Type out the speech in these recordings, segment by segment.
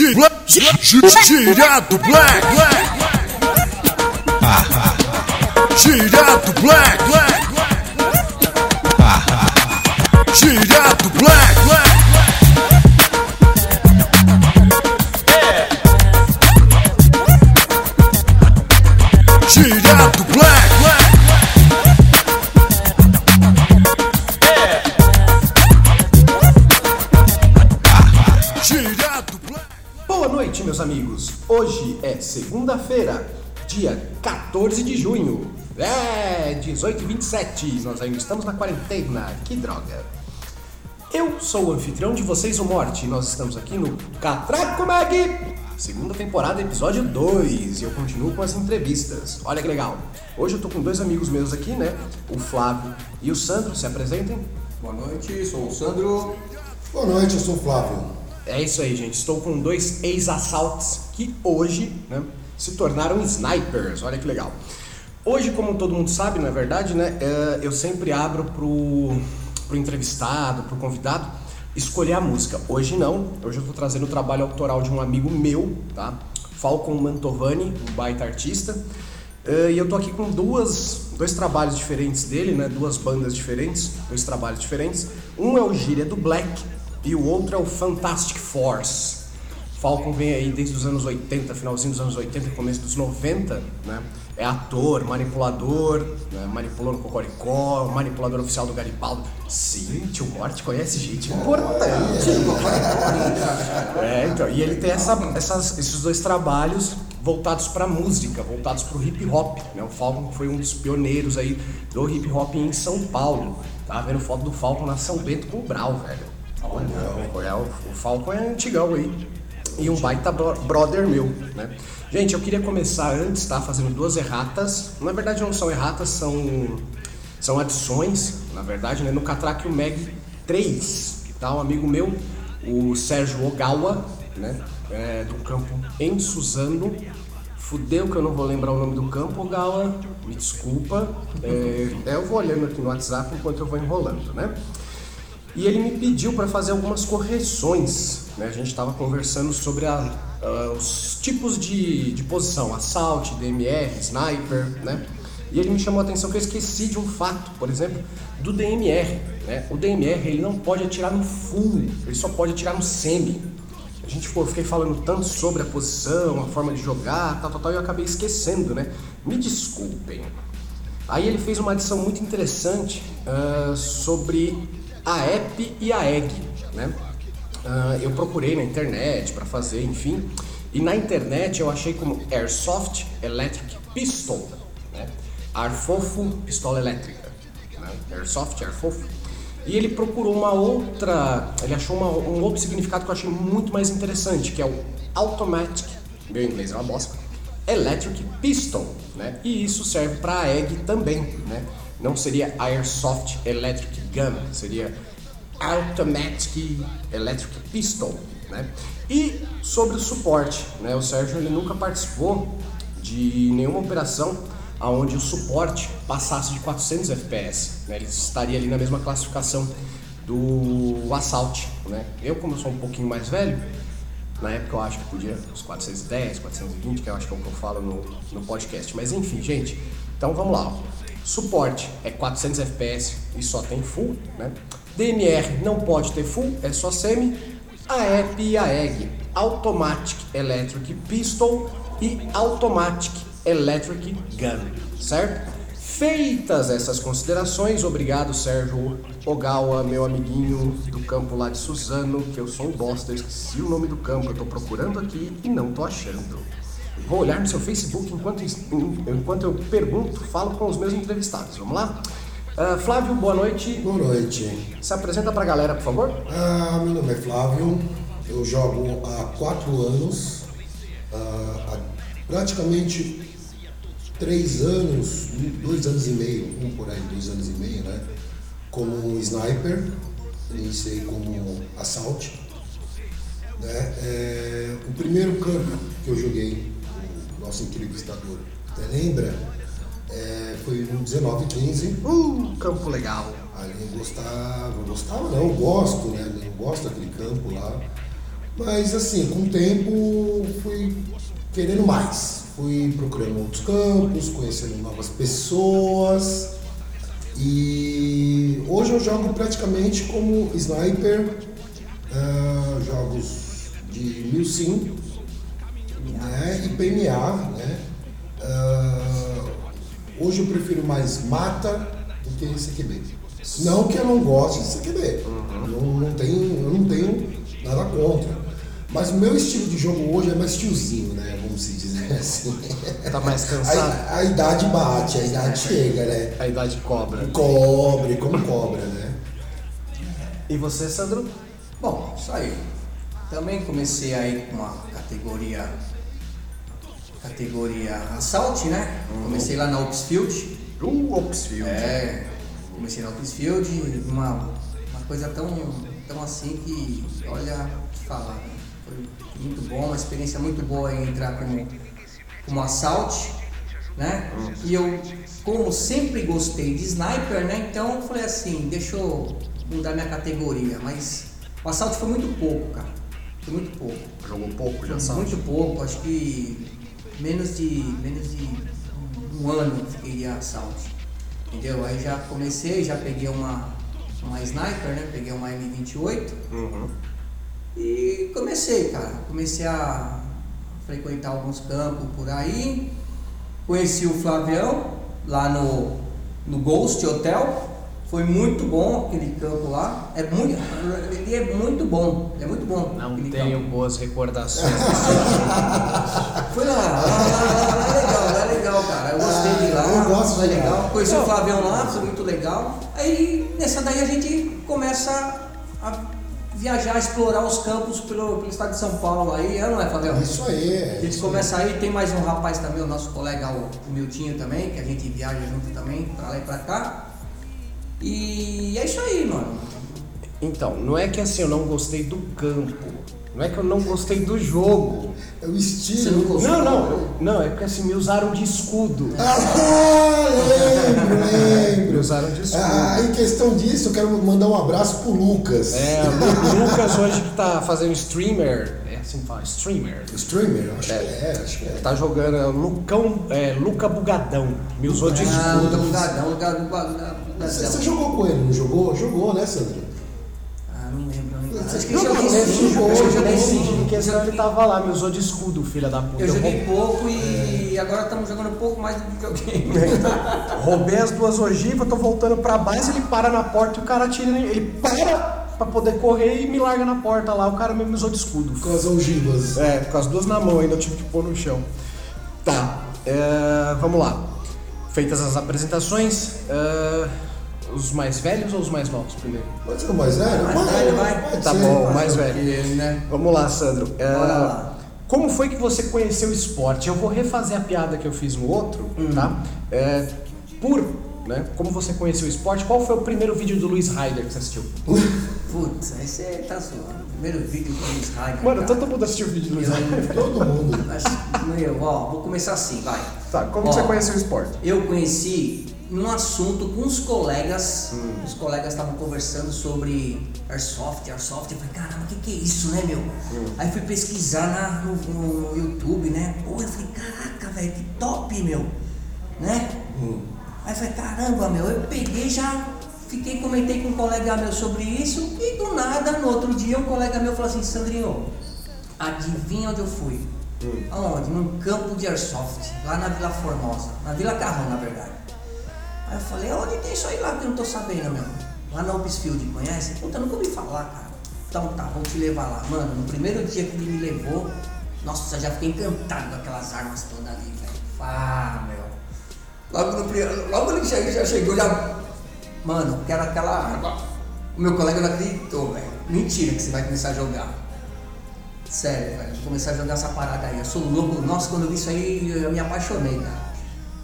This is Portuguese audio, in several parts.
Girado Black. Girado Black. Hoje é segunda-feira, dia 14 de junho. É, 18 e 27. Nós ainda estamos na quarentena. Que droga. Eu sou o anfitrião de vocês, o Morte. e Nós estamos aqui no Catraco Mag, segunda temporada, episódio 2. E eu continuo com as entrevistas. Olha que legal. Hoje eu tô com dois amigos meus aqui, né? O Flávio e o Sandro. Se apresentem. Boa noite, sou o Sandro. Boa noite, eu sou o Flávio. É isso aí, gente. Estou com dois ex-assaltos que hoje né, se tornaram snipers. Olha que legal. Hoje, como todo mundo sabe, na verdade, né, é, eu sempre abro pro, pro entrevistado, pro convidado, escolher a música. Hoje não. Hoje eu estou trazendo o trabalho autoral de um amigo meu, tá? Falcon Mantovani, um baita artista. É, e eu tô aqui com duas, dois trabalhos diferentes dele, né? Duas bandas diferentes, dois trabalhos diferentes. Um é o Gíria do Black e o outro é o Fantastic Force. Falcon vem aí desde os anos 80, finalzinho dos anos 80 e começo dos 90, né? É ator, manipulador, né? manipulou no Cocoricó, manipulador oficial do Garibaldo. Sim, tio Morte conhece gente importante no Cocoricó. É, então, e ele tem essa, essas, esses dois trabalhos voltados para música, voltados para o hip hop. Né? O Falcon foi um dos pioneiros aí do hip hop em São Paulo. Tava vendo foto do Falcon na São Bento com o Brau, velho. Olha, o, o Falcon é antigão aí. E um baita bro- brother meu, né? Gente, eu queria começar antes, tá? Fazendo duas erratas. Na verdade não são erratas, são, são adições, na verdade, né? No Catraque o Meg 3, tá? Um amigo meu, o Sérgio Ogawa, né? É, do campo em Suzano. Fudeu que eu não vou lembrar o nome do campo, Ogawa. Me desculpa. É, eu vou olhando aqui no WhatsApp enquanto eu vou enrolando, né? E ele me pediu para fazer algumas correções. Né? A gente estava conversando sobre a- ah, os tipos de, de posição, assalto, DMR, sniper, né? E ele me chamou a atenção que eu esqueci de um fato, por exemplo, do DMR. Né? O DMR ele não pode atirar no full, ele só pode atirar no semi. A gente eu fiquei falando tanto sobre a posição, a forma de jogar, tal, tal, tal, e eu acabei esquecendo, né? Me desculpem. Aí ele fez uma adição muito interessante ah, sobre a EP e a EG, né? Ah, eu procurei na internet para fazer, enfim, e na internet eu achei como Airsoft Electric Pistol, né? Arfofo Pistola Elétrica, né? Airsoft, Arfofo. E ele procurou uma outra, ele achou uma- um outro significado que eu achei muito mais interessante, que é o Automatic, meu inglês é uma bosta, Electric Pistol, né? E isso serve para a EG também, né? Não seria Airsoft Electric Gun, seria Automatic Electric Pistol, né? E sobre o suporte, né? O Sérgio ele nunca participou de nenhuma operação aonde o suporte passasse de 400 FPS, né? Ele estaria ali na mesma classificação do Assault, né? Eu como sou um pouquinho mais velho, na época eu acho que podia uns 410, 420, que eu acho que é o que eu falo no, no podcast. Mas enfim, gente. Então vamos lá. Suporte é 400 FPS e só tem full, né? DMR não pode ter full, é só semi. A EP e a EG, Automatic Electric Pistol e Automatic Electric Gun, certo? Feitas essas considerações, obrigado Sérgio Ogawa, meu amiguinho do campo lá de Suzano, que eu sou um bosta, eu esqueci o nome do campo, eu tô procurando aqui e não tô achando. Vou olhar no seu Facebook enquanto, enquanto eu pergunto, falo com os meus entrevistados. Vamos lá? Ah, Flávio, boa noite. Boa noite. Se apresenta pra galera, por favor. Ah, meu nome é Flávio, eu jogo há quatro anos, ah, há praticamente três anos, dois anos e meio, um por aí, dois anos e meio, né? Como sniper, iniciei como assault. Né? É, o primeiro campo que eu joguei, nosso entrevistador até lembra, é, foi no 1915. Uh, campo legal. Ali eu gostava, gostava não, eu gosto, né? Eu gosto daquele campo lá. Mas assim, com o tempo fui querendo mais. Fui procurando outros campos, conhecendo novas pessoas. E hoje eu jogo praticamente como sniper, ah, jogos de mil sim né, e PMA. Né? Ah, hoje eu prefiro mais mata do que CQB. Não que eu não goste de CQB. Não, não tenho, eu não tenho nada contra. Mas o meu estilo de jogo hoje é mais tiozinho, né? Vamos se dizer assim. Tá mais cansado? A, a idade bate, a idade chega, né? A idade cobra. Cobre, como cobra, né? E você, Sandro? Bom, isso aí. Também comecei aí com uma categoria. Categoria Assault, né? Comecei lá na Upsfield. O Oxfield. É, comecei na Upsfield, uma, uma coisa tão, tão assim que, olha, te falar, né? foi muito bom, uma experiência muito boa em entrar como, como assault, né? E eu, como sempre gostei de sniper, né? Então eu falei assim, deixa eu mudar minha categoria, mas o assault foi muito pouco, cara, foi muito pouco. Jogou pouco de assalto? Muito pouco, acho que menos de, menos de um ano eu fiquei de assalto. Entendeu? Aí já comecei, já peguei uma, uma sniper, né? Peguei uma M28 Uhum. e comecei, cara. Comecei a frequentar alguns campos por aí. Conheci o Flavião lá no, no Ghost Hotel. Foi muito bom aquele campo lá. É muito, ele é muito bom. É muito bom. Não tenho campo. boas recordações. Foi lá, lá, lá, lá, lá é legal, lá é legal, cara. Eu gostei de lá. Ah, eu gosto foi legal. Conheci o Flavião lá, foi muito legal. Aí nessa daí a gente começa a viajar, explorar os campos pelo, pelo estado de São Paulo aí, é, não é, Flavião? É isso aí. é A gente começa aí, tem mais um rapaz também, o nosso colega, o, o Miltinho também, que a gente viaja junto também, pra lá e pra cá. E é isso aí, mano. então, não é que assim eu não gostei do campo. Não é que eu não gostei do jogo. É o estilo. Você não gostou? Não, não. Não, é porque assim me usaram de escudo. Ah, lembro, Me lembro. usaram de escudo. Ah, em questão disso, eu quero mandar um abraço pro Lucas. É, o Lu- Lucas hoje que tá fazendo streamer. É assim fala, streamer. Streamer, acho que é, acho que é. Tá jogando é, Lucão, é, Luca Bugadão. Me usou de Ah, escudo. bugadão, bugadão, bugadão. Você, você jogou com ele, não jogou? Jogou, né, Sandra? Ah, não lembro ainda. Você Acho que jogou, joguei sim, Jogou, acho que joguei jogou, sim. Em questão ele tava lá, me usou de escudo, filha da puta. Eu joguei pouco e agora estamos jogando um pouco mais do videogame. Roubei as duas ogivas, tô voltando pra base, ele para na porta e o cara tira. Ele para pra poder correr e me larga na porta lá. O cara me usou de escudo. Com as ogivas. É, com as duas na mão ainda eu tive que pôr no chão. Tá, é, vamos lá. Feitas as apresentações, é, os mais velhos ou os mais novos primeiro? Pode ser o mais velho? Mais velho, vai. pode Tá ser. bom, mais velho. Porque, né? Vamos lá, Sandro. É, Bora lá. Como foi que você conheceu o esporte? Eu vou refazer a piada que eu fiz no outro, Hum. tá? É, por, né? Como você conheceu o esporte? Qual foi o primeiro vídeo do Luiz Ryder que você assistiu? Putz, aí você tá zoando. Primeiro vídeo do Luiz Rainer. Mano, cara. todo mundo assistiu o vídeo do Luiz Ryder. Todo mundo. Acho que não eu, ó, vou começar assim, vai. Tá, como Ó, que você conheceu o esporte? Eu conheci num assunto com os colegas. Hum. Os colegas estavam conversando sobre Airsoft, Airsoft. Eu falei, caramba, o que, que é isso, né, meu? Hum. Aí fui pesquisar na- no, no YouTube, né? Pô, eu falei, caraca, velho, que top, meu. Né? Hum. Aí eu falei, caramba, meu, eu peguei já. Fiquei, comentei com um colega meu sobre isso e do nada, no outro dia, um colega meu falou assim, Sandrinho, adivinha onde eu fui? Aonde? Num campo de airsoft, lá na Vila Formosa, na Vila Carrão, na verdade. Aí eu falei, onde tem isso aí lá que eu não tô sabendo, meu? Lá na Upsfield, conhece? Puta, nunca ouvi falar, cara. Então tá, vou te levar lá. Mano, no primeiro dia que ele me levou, nossa, já fiquei encantado com aquelas armas todas ali, velho. Ah, meu. Logo, no, logo ele chegou, já chegou, já. Mano, quero aquela arma. O meu colega não acreditou, velho. Mentira que você vai começar a jogar. Sério, velho. Vou começar a jogar essa parada aí. Eu sou louco. Nossa, quando eu vi isso aí, eu me apaixonei, cara.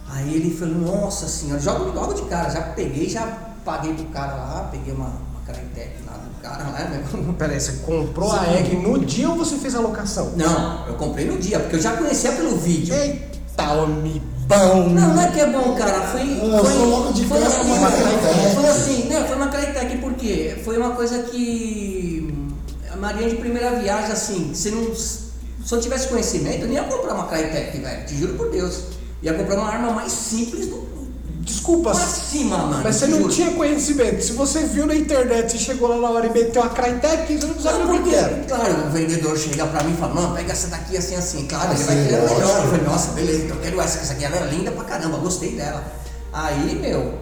Aí ele falou, nossa senhora, jogo logo de cara. Já peguei, já paguei pro cara lá, peguei uma, uma Crytek lá do cara lá, né? Pera aí, você comprou a egg no dia ou você fez a locação? Não, eu comprei no dia, porque eu já conhecia pelo vídeo. Eita, homem bom! Não, não é que é bom, cara. Foi. Foi, logo de foi assim, uma Crytek. Foi assim, né? Foi uma Crytek, por quê? Foi uma coisa que. A A Marinha de primeira viagem, assim, se não. Se eu tivesse conhecimento, eu nem ia comprar uma Crytek, velho. Te juro por Deus. Ia comprar uma arma mais simples do. Desculpa, Pra cima, mano. mas você não juro. tinha conhecimento. Se você viu na internet e chegou lá na hora e meteu a Crytek, você não sabe Não, o que porque, era. claro, o vendedor chega pra mim e fala, mano, pega essa daqui assim, assim. Claro, ele vai querer melhor. Eu falei, nossa, beleza, então eu quero essa, essa aqui ela é linda pra caramba, gostei dela. Aí, meu,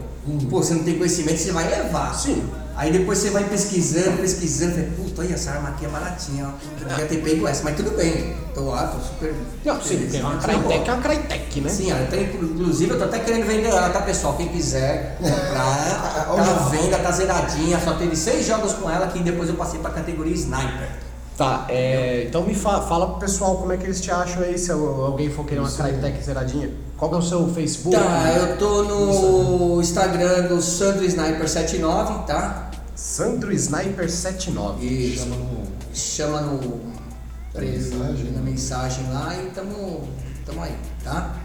pô, você não tem conhecimento, você vai levar. Sim. Aí depois você vai pesquisando, pesquisando, falei, puta, olha, essa arma aqui é baratinha, ó. Eu devia ter pego essa, mas tudo bem. Tô lá, tô super. Não, sim, tem uma Tá. Crytek, é uma Crytek, né? Sim, eu tenho, inclusive eu tô até querendo vender ela, tá pessoal? Quem quiser comprar, Olha. tá venda, tá zeradinha, só teve seis jogos com ela que depois eu passei pra categoria Sniper. Tá, é, então me fa- fala pro pessoal como é que eles te acham aí, se alguém for querer uma Crytek zeradinha. Qual que é o seu Facebook? Tá, eu tô no Instagram do Sandro Sniper 79, tá? Sandro Sniper 79. E Chama no- chama no Na mensagem. na mensagem lá e tamo, tamo aí, tá?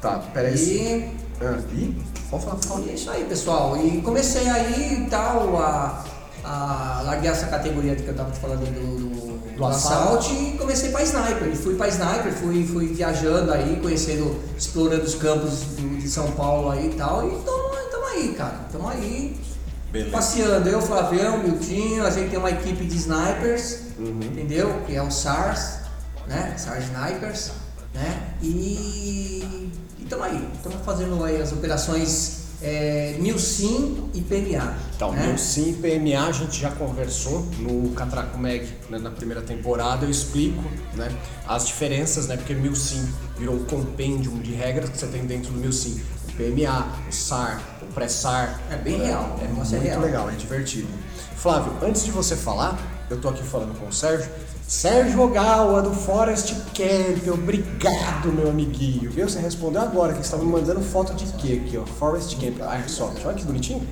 Tá, peraí. E Ah, e? Pode falar, fala. E é isso aí, pessoal. E comecei aí e tal, a, a larguei essa categoria que eu tava te falando do, do, do assalto. e comecei pra sniper. E fui pra sniper, fui, fui viajando aí, conhecendo, explorando os campos de São Paulo aí e tal. E tamo, tamo aí, cara. Tamo aí. Beleza. Passeando, eu, Flavião, Miltinho, a gente tem uma equipe de snipers, entendeu? Que é o SARS, né? SARS Snipers, né? E estamos aí, estamos fazendo aí as operações é, Nilsim e PMA. Então, né? no Sim PMA a gente já conversou no Catraco Mag né, na primeira temporada, eu explico né, as diferenças, né, porque MilSim virou um compêndio de regras que você tem dentro do MilSim. O PMA, o SAR, o Pré-SAR. É bem real, É negócio muito é real. legal, é divertido. Flávio, antes de você falar, eu tô aqui falando com o Sérgio. Sérgio Ogawa do Forest Camp, obrigado meu amiguinho. Viu? Você respondeu agora que você estava me mandando foto de quê aqui, ó? Forest Camp, Airsoft. Olha que bonitinho.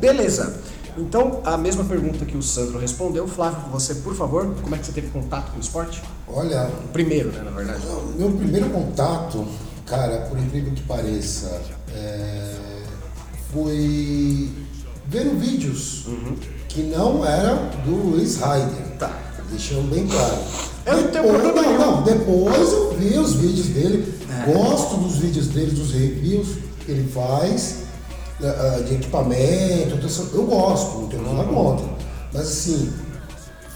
Beleza. Então, a mesma pergunta que o Sandro respondeu, Flávio, você, por favor, como é que você teve contato com o esporte? Olha, O primeiro, né, na verdade. meu primeiro contato, cara, por incrível que pareça, é, foi vendo vídeos que não eram do Luiz Ryder. Tá. Deixando bem claro. Eu não tenho Depois- problema não, nenhum. não, depois eu vi os vídeos dele, gosto dos vídeos dele, dos reviews que ele faz, eh, ah, de equipamento, eu gosto, não tenho nada contra. Mas assim,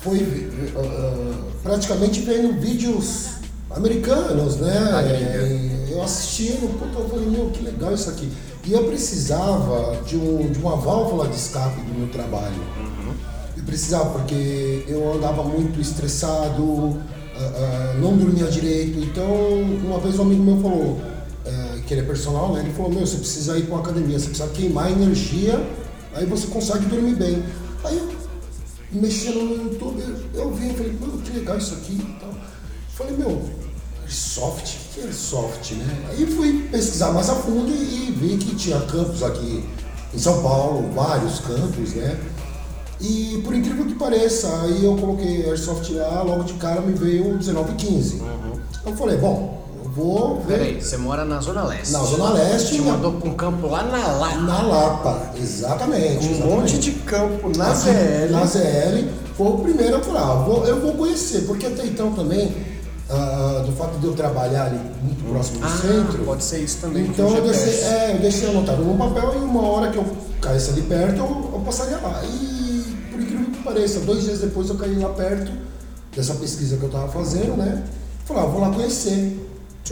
foi eh, ah, praticamente vendo vídeos americanos, né? E Eu assistindo, puta, eu falei, meu, que legal isso aqui. E eu precisava de, um, de uma válvula de escape do meu trabalho. Eu precisava, porque eu andava muito estressado, ah, ah, não dormia direito. Então, uma vez um amigo meu falou, eh, que ele é personal, né? Ele falou, meu, você precisa ir para uma academia, você precisa queimar energia, aí você consegue dormir bem. Aí eu, mexendo no YouTube, eu vi, eu falei, meu, que legal isso aqui e tal. Falei, meu, Airsoft? O que Airsoft, né? Aí fui pesquisar mais a fundo e vi que tinha campos aqui em São Paulo, vários campos, né? E por incrível que pareça, aí eu coloquei Airsoft lá, logo de cara me veio o 1915. Eu falei, bom, eu vou ver Peraí, você mora na Zona Leste. na Zona Leste, Te na, mandou pra um campo lá na Lapa. na Lapa, exatamente. Um exatamente. monte de campo na Aqui, ZL. Na ZL, foi o primeiro eu falei, ah, vou- eu vou conhecer, porque até então também, ah, do fato de eu trabalhar ali muito próximo do Ah, centro. pode ser isso também. Então eu deixei, é, eu deixei anotado no papel e uma hora que eu caísse ali perto, eu, eu passaria lá. E pareça, dois dias depois eu caí lá perto dessa pesquisa que eu estava fazendo, né? Falei, ah, vou lá conhecer.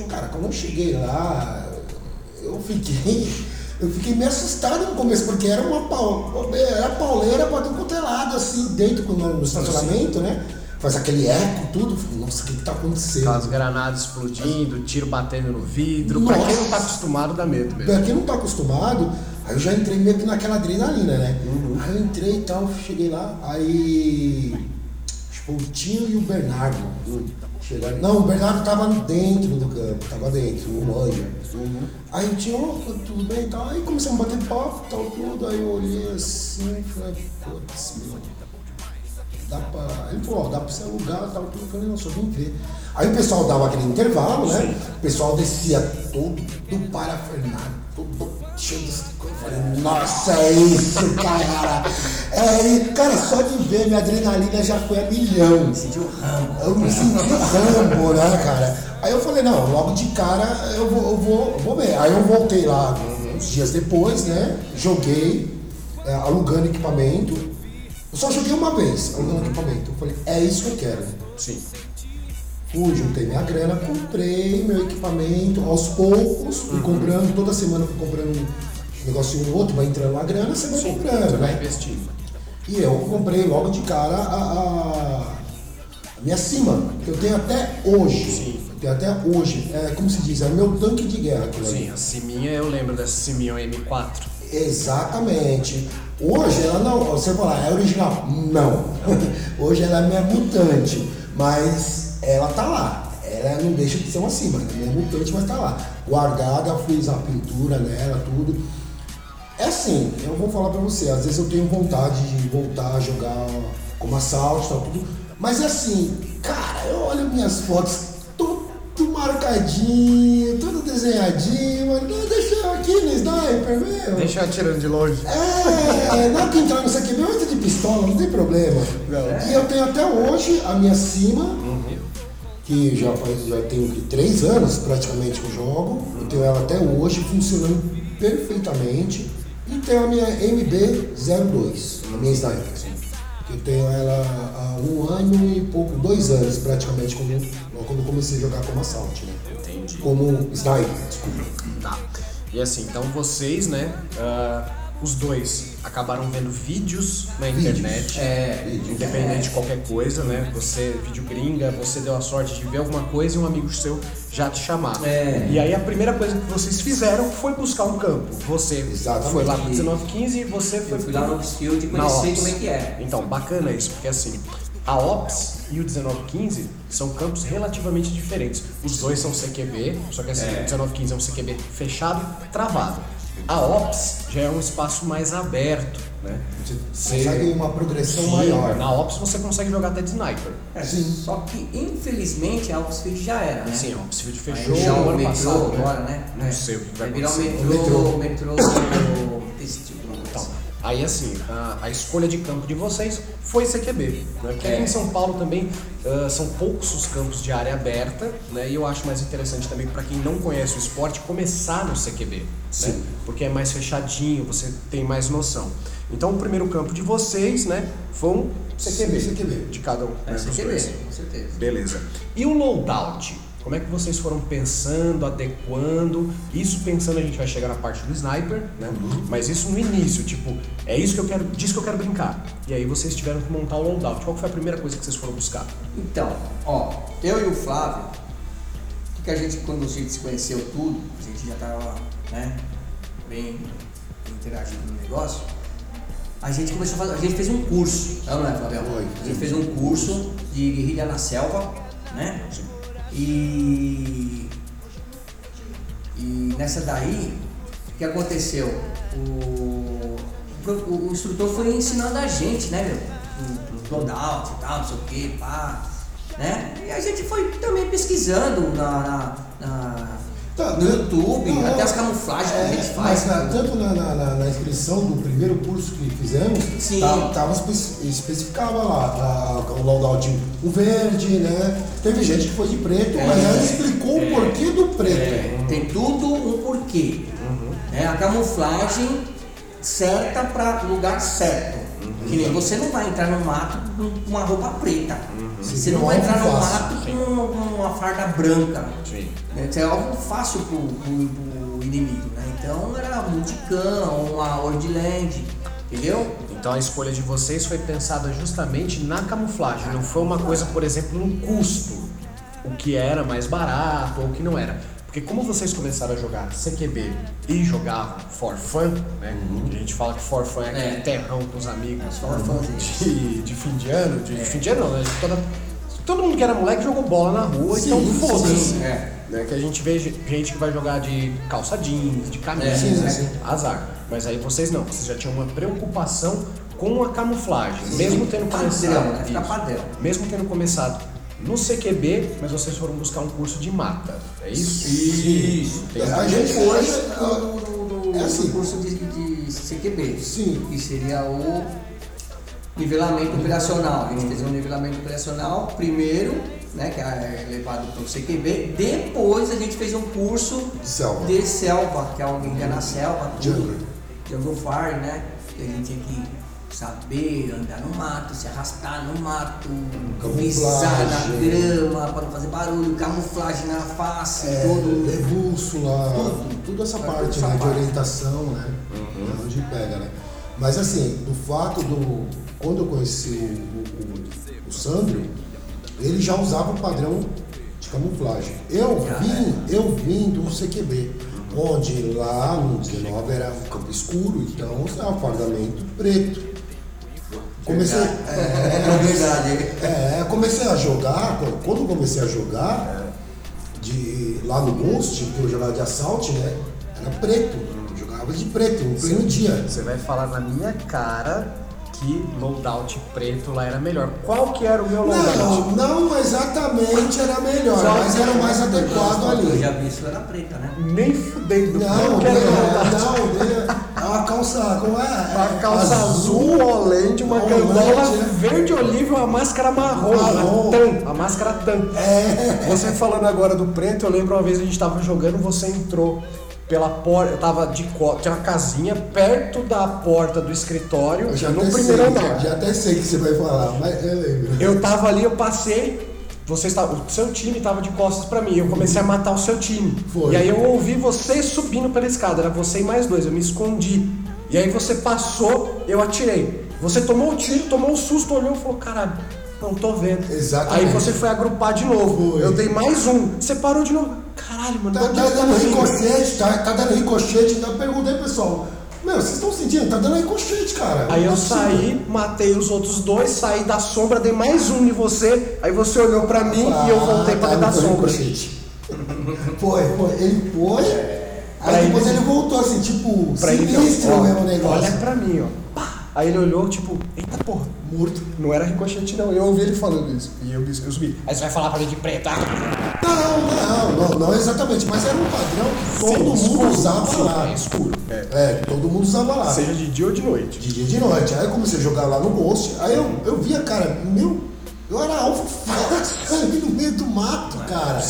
Cara, quando eu cheguei lá, eu fiquei. Eu fiquei meio assustado no começo, porque era uma pau, era pauleira para tudo quanto é lado, assim, dentro no, no estacionamento, né? Faz aquele eco, tudo. Falei, Nossa, o que, que tá acontecendo? Aquelas granadas explodindo, tiro batendo no vidro. Pra quem não tá acostumado, dá medo mesmo. Pra quem não tá acostumado, aí eu já entrei meio que naquela adrenalina, né? Aí eu entrei e tal, cheguei lá, aí. Foi o Tinho e o Bernardo. Chegaram. Não, o Bernardo tava dentro do campo, tava dentro, no manja. Aí o Tinho, ó, tudo bem e tal. Aí começamos a bater papo e tal, tudo. Aí eu olhei assim e falei, putz, meu. Dá pra... Ele falou, ó, dá pra você alugar e tal, tudo. Eu falei, não, só vim ver. Aí o pessoal dava aquele intervalo, né? O pessoal descia todo parafernário, todo cheio. Falei, nossa, é isso, cara. É, cara, só de ver minha adrenalina já foi a milhão. Sentiu Rambo. Eu me senti rambo, né, cara? Aí eu falei, não, logo de cara eu vou, eu vou, eu vou ver. Aí eu voltei lá uns dias depois, né? Joguei, é, alugando equipamento. Eu só joguei uma vez, alugando equipamento. Eu falei, é isso que eu quero. Sim. Fui, juntei minha grana, comprei meu equipamento aos poucos, fui comprando, toda semana fui comprando negocinho ou outro, vai entrando uma grana, você vai Sim. comprando, Você vai né? investindo. E eu comprei logo de cara a, a- a minha cima, que eu tenho até hoje. Sim. Tenho até hoje. É, como se diz, é o meu tanque de guerra. aquilo ali. Sim, a Siminha eu lembro dessa Siminha M4. Exatamente. Hoje ela não, você fala, é original? Não. Hoje ela é minha mutante, mas ela tá lá. Ela não deixa de ser uma cima, é minha mutante, mas tá lá. Guardada, fiz a pintura nela, tudo. É assim, eu vou falar pra você, às vezes eu tenho vontade de voltar a jogar como assalto e tal, tudo. Mas é assim, cara, eu olho minhas fotos, tudo marcadinho, tudo desenhadinho, mas não, deixa eu aqui no sniper, meu. Deixa eu atirando de longe. É, na hora que entrar nisso aqui, meu entra de pistola, não tem problema. E eu tenho até hoje a minha cima, que já faz, já tenho três anos praticamente que eu jogo. Eu tenho ela até hoje funcionando perfeitamente. E tenho a minha MB-02, a minha sniper. Eu tenho ela há um ano e pouco, dois anos praticamente, quando, quando comecei a jogar como assalto, né? Entendi. Como sniper, desculpa. Tá. E assim, então vocês, né? ah, os dois acabaram vendo vídeos na Vídeos. internet. É, vídeos. Independente de qualquer coisa, né? Você, vídeo gringa, você deu a sorte de ver alguma coisa e um amigo seu já te chamar. É. E aí a primeira coisa que vocês fizeram foi buscar um campo. Você Exatamente. foi lá pro 1915 e você foi Eu fui lá no Oxfield e conheci como é que é. Então, bacana isso, porque assim, a Ops e o 1915 são campos relativamente diferentes. Os dois são CQB, só que assim, o 1915 é um CQB fechado travado. A Ops já é um espaço mais aberto, né? Você consegue uma progressão Sim, maior. Na Ops você consegue jogar até de sniper. É, Sim. Só que, infelizmente, a Oxfield já era, né? Sim, a Oxfield Aí fechou já o ano metrô passado, agora, né? Não sei o que vai Vai virar o acontecer. metrô, metrô, têxtil. Então, aí assim, a, a escolha de campo de vocês foi CQB, né? Porque aqui É. em São Paulo também ah, são poucos os campos de área aberta, né? E eu acho mais interessante também para quem não conhece o esporte começar no CQB, né? Sim. Porque é mais fechadinho, você tem mais noção. Então o primeiro campo de vocês, né, foi um CQB, Sim, CQB. de cada um. É né, CQB, com certeza. Beleza. E o loadout? Como é que vocês foram pensando, adequando? Isso pensando, a gente vai chegar na parte do sniper, né? Mas isso no início, tipo, é isso que eu quero, disso que eu quero brincar. E aí vocês tiveram que montar o loadout. Qual foi a primeira coisa que vocês foram buscar? Então, ó, eu e o Flávio, que, que a gente, quando a gente se conheceu tudo, a gente já tava, né, bem interagindo no negócio, a gente começou a fazer, a gente fez um curso, não é, Flávio? A gente fez um curso de guerrilha na selva, né? E, e nessa daí, o que aconteceu? O, o, o instrutor foi ensinando a gente, né, meu? O loadout e tal, não sei o que, pá, né? E a gente foi também pesquisando na, na- na- Tá, no YouTube, não, até as camuflagens que a gente faz. Mas na- tanto na, na- na- na inscrição do primeiro curso que fizemos, Sim. tá- tava espe- especificava lá tá, o loadout o verde, né? Teve gente que foi de preto, É. mas ela explicou o porquê do preto. É, tem tudo um porquê. né? A camuflagem certa para lugar certo. Que nem você não vai entrar no mato com uma roupa preta. Você Sim, não vai alvo entrar no mato com uma farda branca. Sim. né? Isso é algo fácil pro, pro- pro inimigo. Né? Então era multicam, uma Ordland, entendeu? Então a escolha de vocês foi pensada justamente na camuflagem. Não foi uma coisa, por exemplo, no custo. O que era mais barato ou o que não era. Porque como vocês começaram a jogar CQB e jogavam for fun, né? A gente fala que for fun é aquele É. terrão com os amigos. For funzinho. de, de fim de ano, de, de fim de ano não, né? De toda- todo mundo que era moleque jogou bola na rua, Sim, então foda-se. é. Né? Que a gente vê ge- gente que vai jogar de calça jeans, de camisa, É, sim, né? sim. azar. Mas aí vocês não, vocês já tinham uma preocupação com a camuflagem, mesmo tendo começado. Padrão, né? Padrão. Mesmo tendo começado no CQB, mas vocês foram buscar um curso de mata. É isso? Isso. Entendi. A gente do- do do, É assim. curso de, de CQB. Sim. Que seria o nivelamento operacional. A gente fez um nivelamento operacional primeiro, né, que é levado para o CQB. Depois a gente fez um curso De selva. de selva, que é o Guia na Selva, tudo. Jungle. Jungle Fire, né? Que a gente tinha que saber andar no mato, se arrastar no mato, pisar na grama para não fazer barulho, camuflagem na face, É, todo. ler bússola, tudo, essa É, parte essa né, de parte. orientação, né? É onde pega, né? Mas assim, do fato do. Quando eu conheci o, o, o- Sandro, ele já usava o padrão de camuflagem. Eu vim, eu vim do CQB, onde lá no 19 era um campo escuro, então é um fardamento preto. Comecei. É verdade. É, comecei a jogar, quando- comecei a jogar, de, lá no Ghost, que eu jogava de assalto, né? Era preto, jogava de preto, no pleno dia. Você vai falar na minha cara que loadout preto lá era melhor. Qual que era o meu loadout? Não, não exatamente era melhor, mas era o mais adequado Eu ali. já vi isso, era preta, né? Nem fudendo. Não, Qual que é, era o meu loadout? não, dele é uma calça, como é? Uma calça azul, holente, uma Holente, gandola né? verde oliva e uma máscara marrom. Marrom. Uma tan, a máscara tan. É. Você falando agora do preto, eu lembro uma vez a gente tava jogando, você entrou pela porta, eu tava de costas, tinha uma casinha perto da porta do escritório, Eu já no primeiro sei, andar. Já até sei que você vai falar, mas eu lembro. Eu tava ali, eu passei, você estava, o seu time tava de costas pra mim, eu comecei a matar o seu time. Foi. E aí eu ouvi você subindo pela escada, era você e mais dois, eu me escondi. E aí você passou, eu atirei. Você tomou o tiro, tomou o susto, olhou e falou, caralho, não tô vendo. Exatamente. Aí você foi agrupar de novo. Foi. Eu dei mais um. Você parou de novo. Caralho, mano, Tá, tá eu dando ricochete, tá, tá dando ricochete, então eu perguntei pessoal. Meu, vocês estão sentindo? Tá dando ricochete, cara. Aí eu é saí, matei os outros dois, saí da sombra, dei mais um em você, aí você olhou pra mim e eu voltei pra Ah, dentro da tá, não foi sombra. ricochete. Foi, foi. Ele foi, Pra aí depois ele- ele voltou assim, tipo, Pra ele, sinistro ó, mesmo o negócio. olha pra mim, ó. Pá. Aí ele olhou, tipo, eita porra, Morto. não era ricochete não. Eu ouvi ele falando isso. E eu, eu subi. Aí você vai falar pra mim de preto, ah? Não, não, não, não exatamente, mas era um padrão que todo Sim, mundo escuro, usava escuro, lá. é escuro. É. É, todo mundo usava lá. Seja de dia ou de noite. De dia e de noite. Aí eu comecei a jogar lá no Ghost, aí eu, eu via, cara, meu, eu era alvo fácil ali no meio do mato, cara.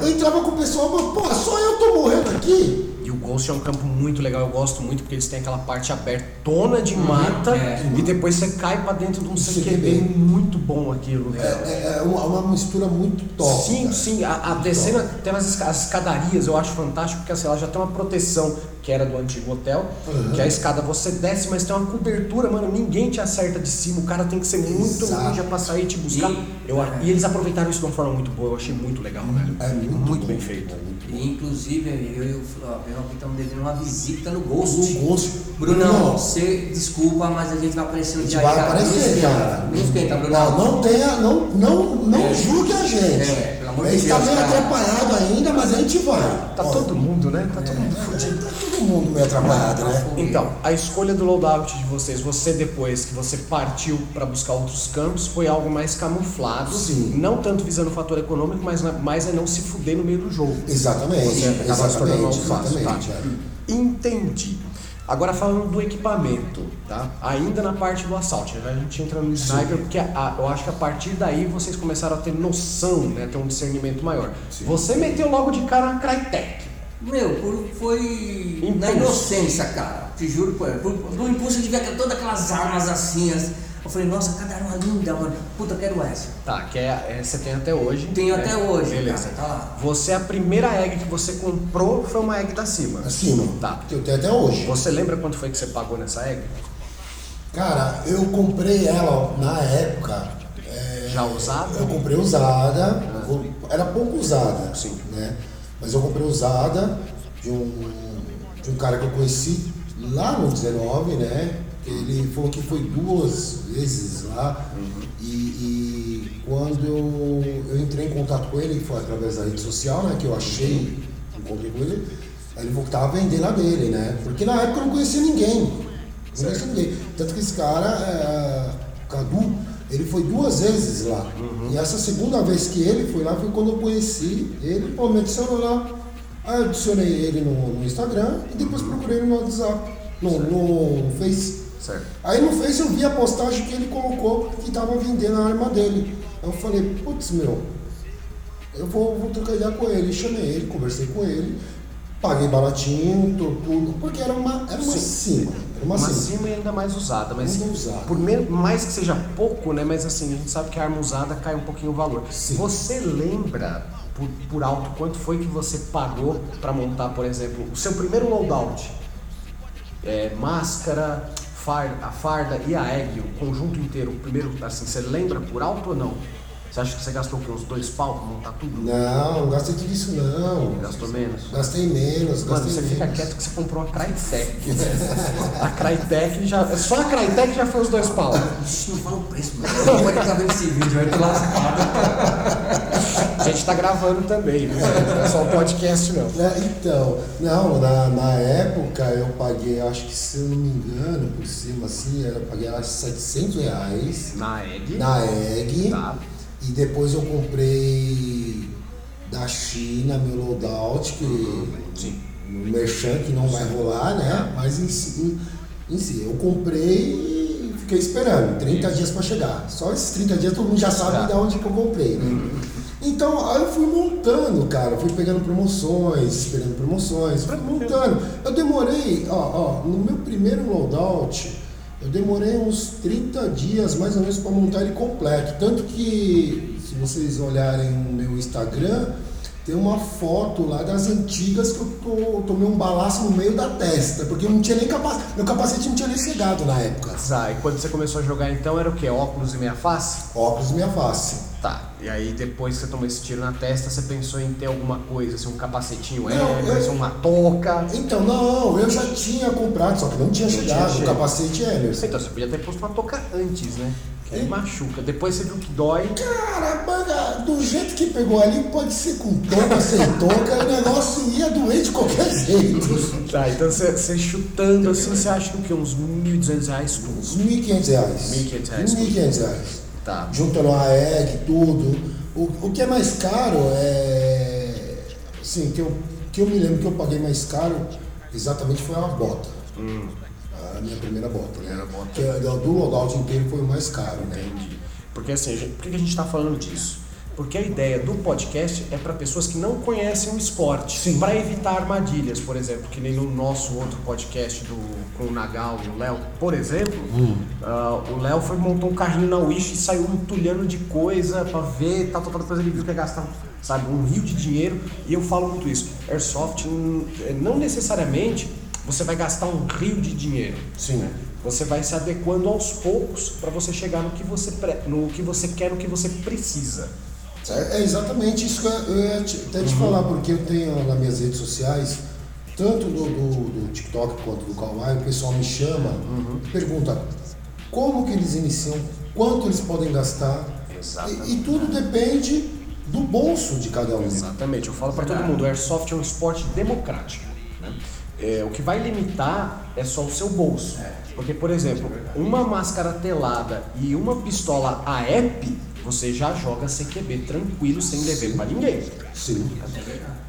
Eu entrava com o pessoal, mas, pô, só eu tô morrendo aqui. O Ghost é um campo muito legal, eu gosto muito porque eles têm aquela parte abertona de mata é. e depois você cai pra dentro de um CQB muito bom aquilo. É, é- é uma, uma mistura muito top. Sim, cara. sim, a, a descendo esca- as escadarias, eu acho fantástico, porque assim, ela já tem uma proteção que era do antigo hotel, Uhum. que a escada você desce, mas tem uma cobertura, mano, ninguém te acerta de cima, o cara tem que ser muito ninja pra sair e te buscar. E- Eu, a- e eles aproveitaram isso de uma forma muito boa, eu achei muito legal, velho. É muito, bom, bem feito. é muito. E, inclusive, eu e o Flávio estamos devendo uma visita no Ghost. No Ghost. Brunão, Não. você desculpa, mas a gente vai aparecer A gente dia vai aparecer, cara. Não esquenta, Brunão. Não, não tenha, não, não, não É. julgue a gente. É, pelo amor de tá Deus, meio cara. atrapalhado ainda, mas a gente vai. Tá Ó, todo mundo, né? Tá todo mundo tá, fudido. tá todo mundo meio atrapalhado, né? Então, a escolha do loadout de vocês, você depois que você partiu para buscar outros campos, foi algo mais camuflado, Sim. não tanto visando o fator econômico, mas mais é não se fuder no meio do jogo. Exatamente, Você acaba se tornando exatamente, fácil, exatamente. tá? é. Entendi. Agora falando do equipamento, tá? Ainda na parte do assalto, a gente entra no sniper, porque a- a- eu acho que a partir daí vocês começaram a ter noção, né? Ter um discernimento maior. Você meteu logo de cara a Crytek. Meu, por- foi Impulso. na inocência, cara. Te juro, por, por, no impulso de ver todas aquelas armas assim. as- Eu falei, nossa, cada arma linda, mano. Puta, eu quero essa. Tá, que é, é- você tem até hoje. Tenho né? até hoje, Beleza. cara, tá lá. Você, a primeira egg que você comprou foi uma egg da cima. Acima. Tá. Que eu tenho até hoje. Você lembra quanto foi que você pagou nessa egg? Cara, eu comprei ela na época. é, Já usada? Eu comprei usada. eu- Era pouco usada. Sim. Né? Mas eu comprei usada de um, de um cara que eu conheci lá no 19, né? Ele falou que foi duas vezes lá. E, e quando eu, eu entrei em contato com ele, foi através da rede social, né? Que eu achei, encontrei com ele. Aí ele falou que tava vendendo a dele, né? Porque na época eu não conhecia ninguém. Não conhecia ninguém. Tanto que esse cara, é, o Cadu, ele foi duas vezes lá. E essa segunda vez que ele foi lá foi quando eu conheci ele, pô, me adicionou lá. Aí eu adicionei ele no, no Instagram e depois procurei ele no WhatsApp, no, no, no Face. Certo. Aí no Face eu vi a postagem que ele colocou que estava vendendo a arma dele. Eu falei, putz meu, eu vou, vou trocar ideia com ele. Chamei ele, conversei com ele, paguei baratinho, tu- tudo, porque era uma, era uma cima. Era uma, Uma cima. cima e ainda mais usada, mas Ainda usada. por mais que seja pouco, né? Mas assim, a gente sabe que a arma usada cai um pouquinho o valor. Sim. Você lembra por, por alto quanto foi que você pagou para montar, por exemplo, o seu primeiro loadout? É, máscara, farda, a farda e a egg, o conjunto inteiro, o primeiro, assim, você lembra por alto ou não? Você acha que você gastou? Uns dois pau pra montar tudo? Não, não gastei tudo isso não. Gastou menos? Gastei menos, Mano, gastei você menos. fica quieto que você comprou uma Crytek. a Crytek já. Só a Crytek já foi os dois pau. Ixi, não fala o preço, mano. Não pode estar vendo esse vídeo, vai ter lascado. A gente tá gravando também, viu? não é só um podcast não. É, então, não, na, na época eu paguei, acho que se eu não me engano, por cima assim, eu paguei acho, 700 reais Na egg. na egg. Tá. E depois eu comprei da China meu loadout, que Sim. no Merchan que não vai rolar, né? Mas em si, em, em si, eu comprei e fiquei esperando, 30 dias para chegar. Só esses 30 dias todo mundo já sabe Tá. de onde que eu comprei, né? Então, aí eu fui montando, cara, fui pegando promoções, esperando promoções, fui montando. Eu demorei, ó, ó, no meu primeiro loadout, eu demorei uns 30 dias mais ou menos para montar ele completo. Tanto que, se vocês olharem no meu Instagram, tem uma foto lá das antigas que eu tô, eu tomei um balaço no meio da testa, porque eu não tinha nem capacete, meu capacete não tinha nem chegado na época. Tá, e quando você começou a jogar então era o quê? Óculos e meia face? Óculos e minha face. Tá. E aí depois que você tomou esse tiro na testa, você pensou em ter alguma coisa, assim, um capacetinho Não, Everest, eu- uma touca. Então, não, eu já tinha comprado, só que não tinha Não tinha chegado o chegado. capacete Emerson. Então você podia ter posto uma touca antes, né? Sim. machuca. Depois você viu que dói. Cara, do jeito que pegou ali, pode ser com touca, sem touca, o negócio ia doer de qualquer jeito. Tá, então você, chutando assim, você acha que o quê? Uns 1.200 reais. Uns 1.500 reais. 1.500 reais. 1.500 reais. Tá. Juntando a EG, tudo. O, o que é mais caro é. Assim, que eu, que eu me lembro que eu paguei mais caro exatamente foi uma bota. A minha primeira bota, né? Primeira bota. Que é do loadout inteiro foi o mais caro, né? Entendi. Porque assim, gente- por que a gente está falando disso? Porque a ideia do podcast é para pessoas que não conhecem o esporte, para evitar armadilhas, por exemplo, que nem no nosso outro podcast do, com o Nagal e o Léo, por exemplo, ah, o Léo foi montou um carrinho na Wish e saiu entulhando de coisa para ver, tal, tal, tal, depois ele viu que ia gastar, sabe, um rio de dinheiro, e eu falo muito isso, Airsoft hum, não necessariamente você vai gastar um rio de dinheiro, Sim. você vai se adequando aos poucos para você chegar no que você pre- no que você quer, no que você precisa. É é exatamente isso que eu ia te- até te falar, porque eu tenho nas minhas redes sociais, tanto do, do, do TikTok quanto do Kawaii, o pessoal me chama e pergunta como que eles iniciam, quanto eles podem gastar. E, e tudo depende do bolso de cada um. Exatamente, eu falo para todo mundo, o airsoft é um esporte democrático. Né? É, o que vai limitar é só o seu bolso. Porque, por exemplo, uma máscara telada e uma pistola AEP, você já joga CQB tranquilo, sem dever para ninguém. Sim.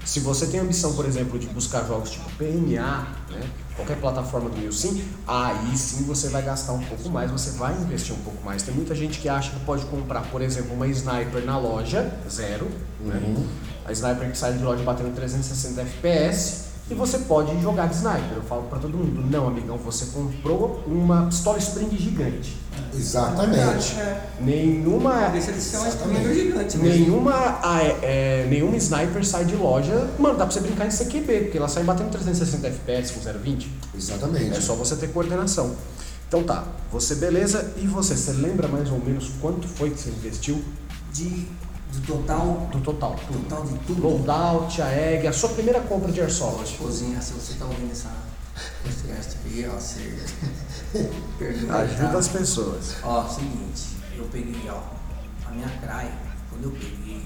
Se você tem a ambição, por exemplo, de buscar jogos tipo PMA, né, qualquer plataforma do Milsim, aí sim você vai gastar um pouco mais, você vai investir um pouco mais. Tem muita gente que acha que pode comprar, por exemplo, uma sniper na loja, zero, né? a sniper que sai de loja batendo 360 FPS, e você pode jogar de sniper. Eu falo pra todo mundo, não, amigão, você comprou uma pistola spring gigante. Exatamente. Nenhuma Deixa de ser espremida gigante. Nenhuma, é, é, nenhuma sniper sai de loja, mano, dá pra você brincar em CQB, porque ela sai batendo 360 FPS com 0,20. Exatamente. É só você ter coordenação. Então tá, você beleza, e você? Você lembra mais ou menos quanto foi que você investiu De, do total, do total? Tudo. total de tudo. Loadout, a egg, a sua primeira compra de airsoft. Cozinha, se você tá ouvindo essa podcast aí, ó, você perdoa. Ajuda tá? as pessoas. Ó, seguinte, eu peguei, ó, a minha craia, quando eu peguei,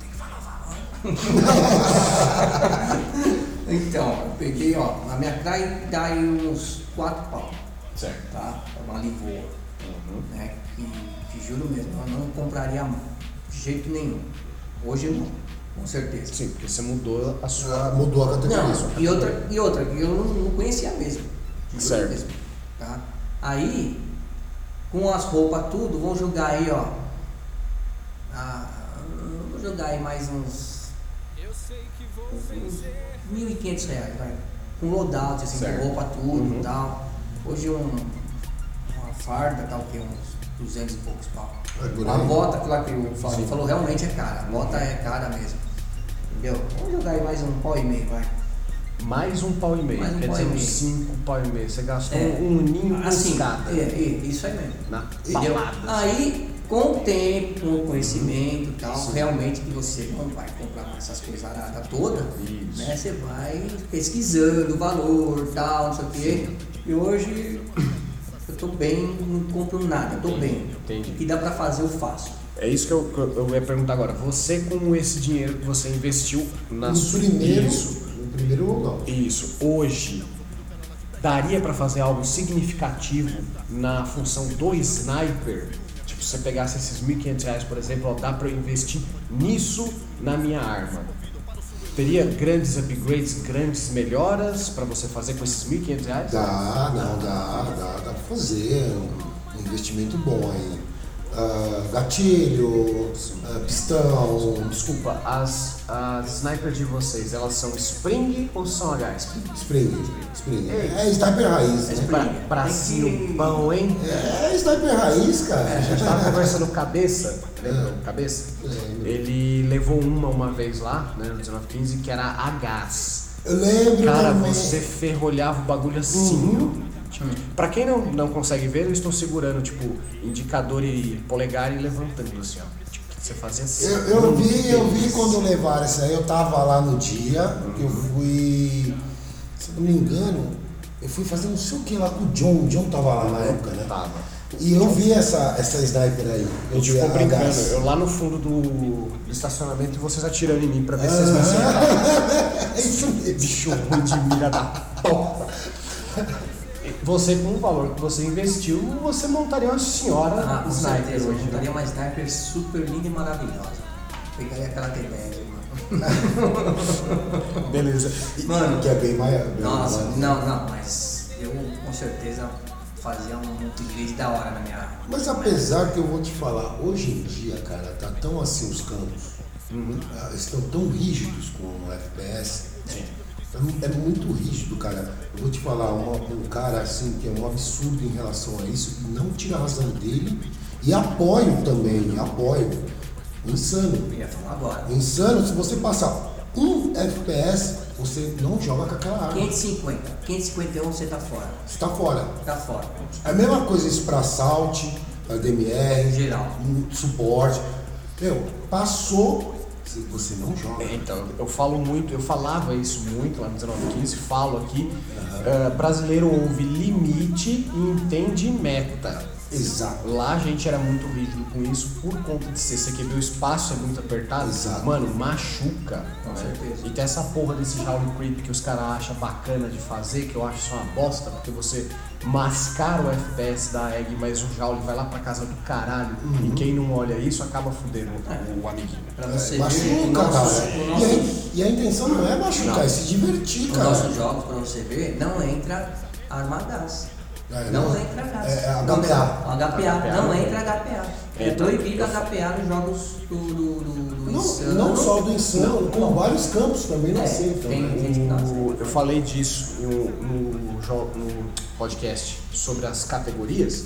tem que falar valor. então, eu peguei, ó, a minha craia dá aí uns 4 pau, Certo. tá? É uma livoa, Uhum. né? Que, que juro mesmo, eu não compraria de jeito nenhum. Hoje não. Com certeza. Sim, porque você mudou a sua. Mudou a categoria. Não, e outra, e outra, que eu não, não conhecia mesmo. Não Certo. mesmo, tá? Aí, com as roupas tudo, vamos jogar aí, ó. Ah, vou jogar aí mais uns. uns 1.500 reais, vai. Com loadout, assim, Certo. com roupa tudo Uhum. e tal. Hoje um, uma farda tá o quê? Uns 200 e poucos pau. É A bota, aquela que o Flávio falou, realmente é cara. A bota é cara mesmo. Entendeu? Vamos jogar aí mais um pau e meio, vai. Mais um pau e meio. Mais um Quer pau dizer, e uns meio. cinco pau e meio. Você gastou É. um ninho Assim, moscada. é, é, isso aí mesmo. Na Entendeu? balada. Aí, com o tempo, com o conhecimento e tal, realmente que você não vai comprar mais essas coisas aradas todas, Isso. né? Você vai pesquisando o valor tal, não sei o quê. E hoje eu tô bem, não compro nada, tô bem. entendi. O que dá pra fazer, eu faço. É isso que eu, que eu ia perguntar agora. Você, com esse dinheiro que você investiu na No sua. primeiro, Isso. no primeiro local. Isso. Hoje, daria pra fazer algo significativo na função do sniper? Tipo, se você pegasse esses 1.500 reais, por exemplo, ó, dá pra eu investir nisso na minha arma. Teria grandes upgrades, grandes melhoras pra você fazer com esses 1.500 reais? Dá, não, dá, dá, dá pra fazer um, investimento bom aí. Ah, gatilho, ah, pistão, Desculpa, as, as snipers de vocês, elas são spring ou são H? Spring. spring, spring. É sniper raiz, né? Pra, bracinho que- bom, hein? É sniper raiz, cara. A gente tava conversando cabeça, lembra? o Cabeça? Lembro. Ele levou uma uma vez lá, né, no 1915, que era a gás. Eu lembro Cara, também. você ferrolhava o bagulho assim. Tipo, pra quem não, não consegue ver, eu estou segurando, tipo, indicador e polegar e levantando assim, ó. Tipo, você fazia assim. Eu, eu vi, eu vi quando levaram essa aí, eu tava lá no dia, que eu fui. Se eu não me engano, eu fui fazer não sei o que lá com o John. O John tava lá na época, né? Tava. E eu vi essa, essa sniper aí. A Eu gente ficou a brincando, gás. eu lá no fundo do, estacionamento e vocês atirando em mim pra ver se vocês me. É isso mesmo. Bicho ruim de mira da porra. Você, com o valor que você investiu, você montaria uma senhora Ah, com sniper certeza. Eu hoje. né? montaria uma sniper super linda e maravilhosa. Pegaria aquela mano. Beleza. E- Mano. que é bem maior. bem Nossa, maior. não, não, mas eu com certeza fazia um upgrade da hora na minha arma. Mas apesar que eu vou te falar, hoje em dia, cara, tá tão assim os campos, Uhum. ah, estão tão rígidos com o FPS. É mu- É muito rígido, cara. Eu vou te falar, uma- um cara assim que é um absurdo em relação a isso, não tira a razão dele, e apoio também, apoio. Insano. Eu ia falar agora. Insano, se você passar um FPS, você não joga com aquela arma. 550. 551 você tá fora. Você tá fora. Tá fora. É a mesma coisa isso pra assault, pra DMR, Em geral. um suporte. Meu, passou, você- não joga. É, Então, eu falo muito, eu falava isso muito lá no 1915, falo aqui. eh, brasileiro ouve limite e entende meta. Exato. Lá a gente era muito rígido com isso por conta de ser CQB, o espaço é muito apertado. Exato. Mano, machuca. Com né? certeza. E tem essa porra desse Jaule Creep que os caras acham bacana de fazer, que eu acho isso uma bosta, porque você mascara o FPS da egg, mas o Jaule vai lá pra casa do caralho. Uhum. E quem não olha isso acaba fudendo o amiguinho. Pra você ver o Machuca, nosso, cara. o E, nosso, a, e a intenção não é machucar, Não. é se divertir, os cara. nossos jogos, pra você ver, não entra arma a gás. É, não, não. entra gás. É, é Não, HPA. HPA. Não entra HPA. É, É proibido HPA nos jogos do, do, do, do Não, Insano. não só do Insano, Não, com não. vários campos também não É, aceitam. tem- né? gente que não aceita. O- eu falei disso no, no, no podcast sobre as categorias.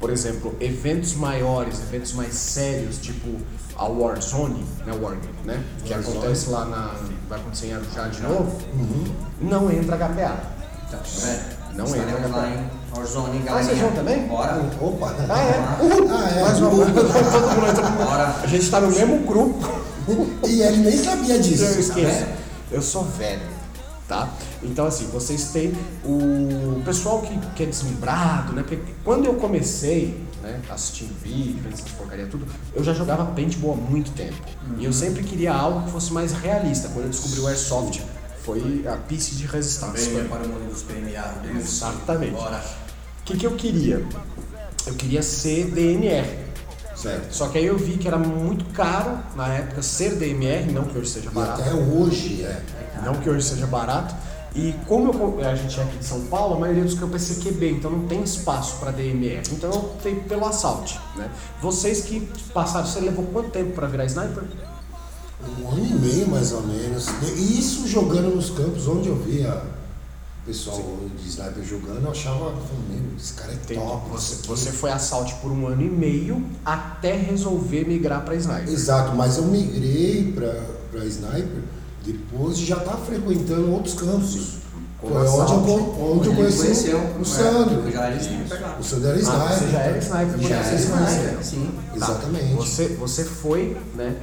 Por exemplo, eventos maiores, eventos mais sérios, tipo a Warzone, né, Wargame, né? Que Warzone. acontece lá na. vai acontecer em Arujá de novo, Uhum. não entra HPA. Então, é. Não Estaremos entra lá HPA. em Warzone, Ah, vocês vão também? Bora. Opa, né? Ah, é? Ah, é. Mais uma vez, todo mundo entra Bora. A gente tá no mesmo grupo. E ele nem sabia disso. Eu esqueço. Eu sou velho, tá? Então, assim, vocês têm o pessoal que, que é deslumbrado, né? Porque quando eu comecei, né, assistindo vídeo, vendo essas porcaria tudo, eu já jogava paintball há muito tempo. E eu sempre queria algo que fosse mais realista. Quando eu descobri o Airsoft, foi a pista de resistência. Venha para o mundo dos PMA. Exatamente. Bora. O que, que eu queria? Eu queria ser DNR. Certo. Só que aí eu vi que era muito caro na época ser DMR, não que hoje seja E barato. até hoje é. Não que hoje seja barato. E como eu- a gente é aqui de São Paulo, a maioria dos campos é CQB, então não tem espaço para DMR. Então eu optei pelo Assault. Né? Vocês que passaram, você levou quanto tempo para virar sniper? Um ano e meio mais ou menos. E Isso jogando nos campos onde eu via o pessoal de sniper jogando, eu achava, meu, esse cara é Entendi. top. Você, você foi Assault por um ano e meio até resolver migrar para sniper. Exato, mas eu migrei para sniper depois de já estar frequentando outros campos. Foi onde eu, assalto. onde eu conheci o é, Sandro. Eu já era sniper lá. O Sandro era Ah, sniper. você já era sniper Já era sniper, sim. Tá. Exatamente. Você, você foi, né,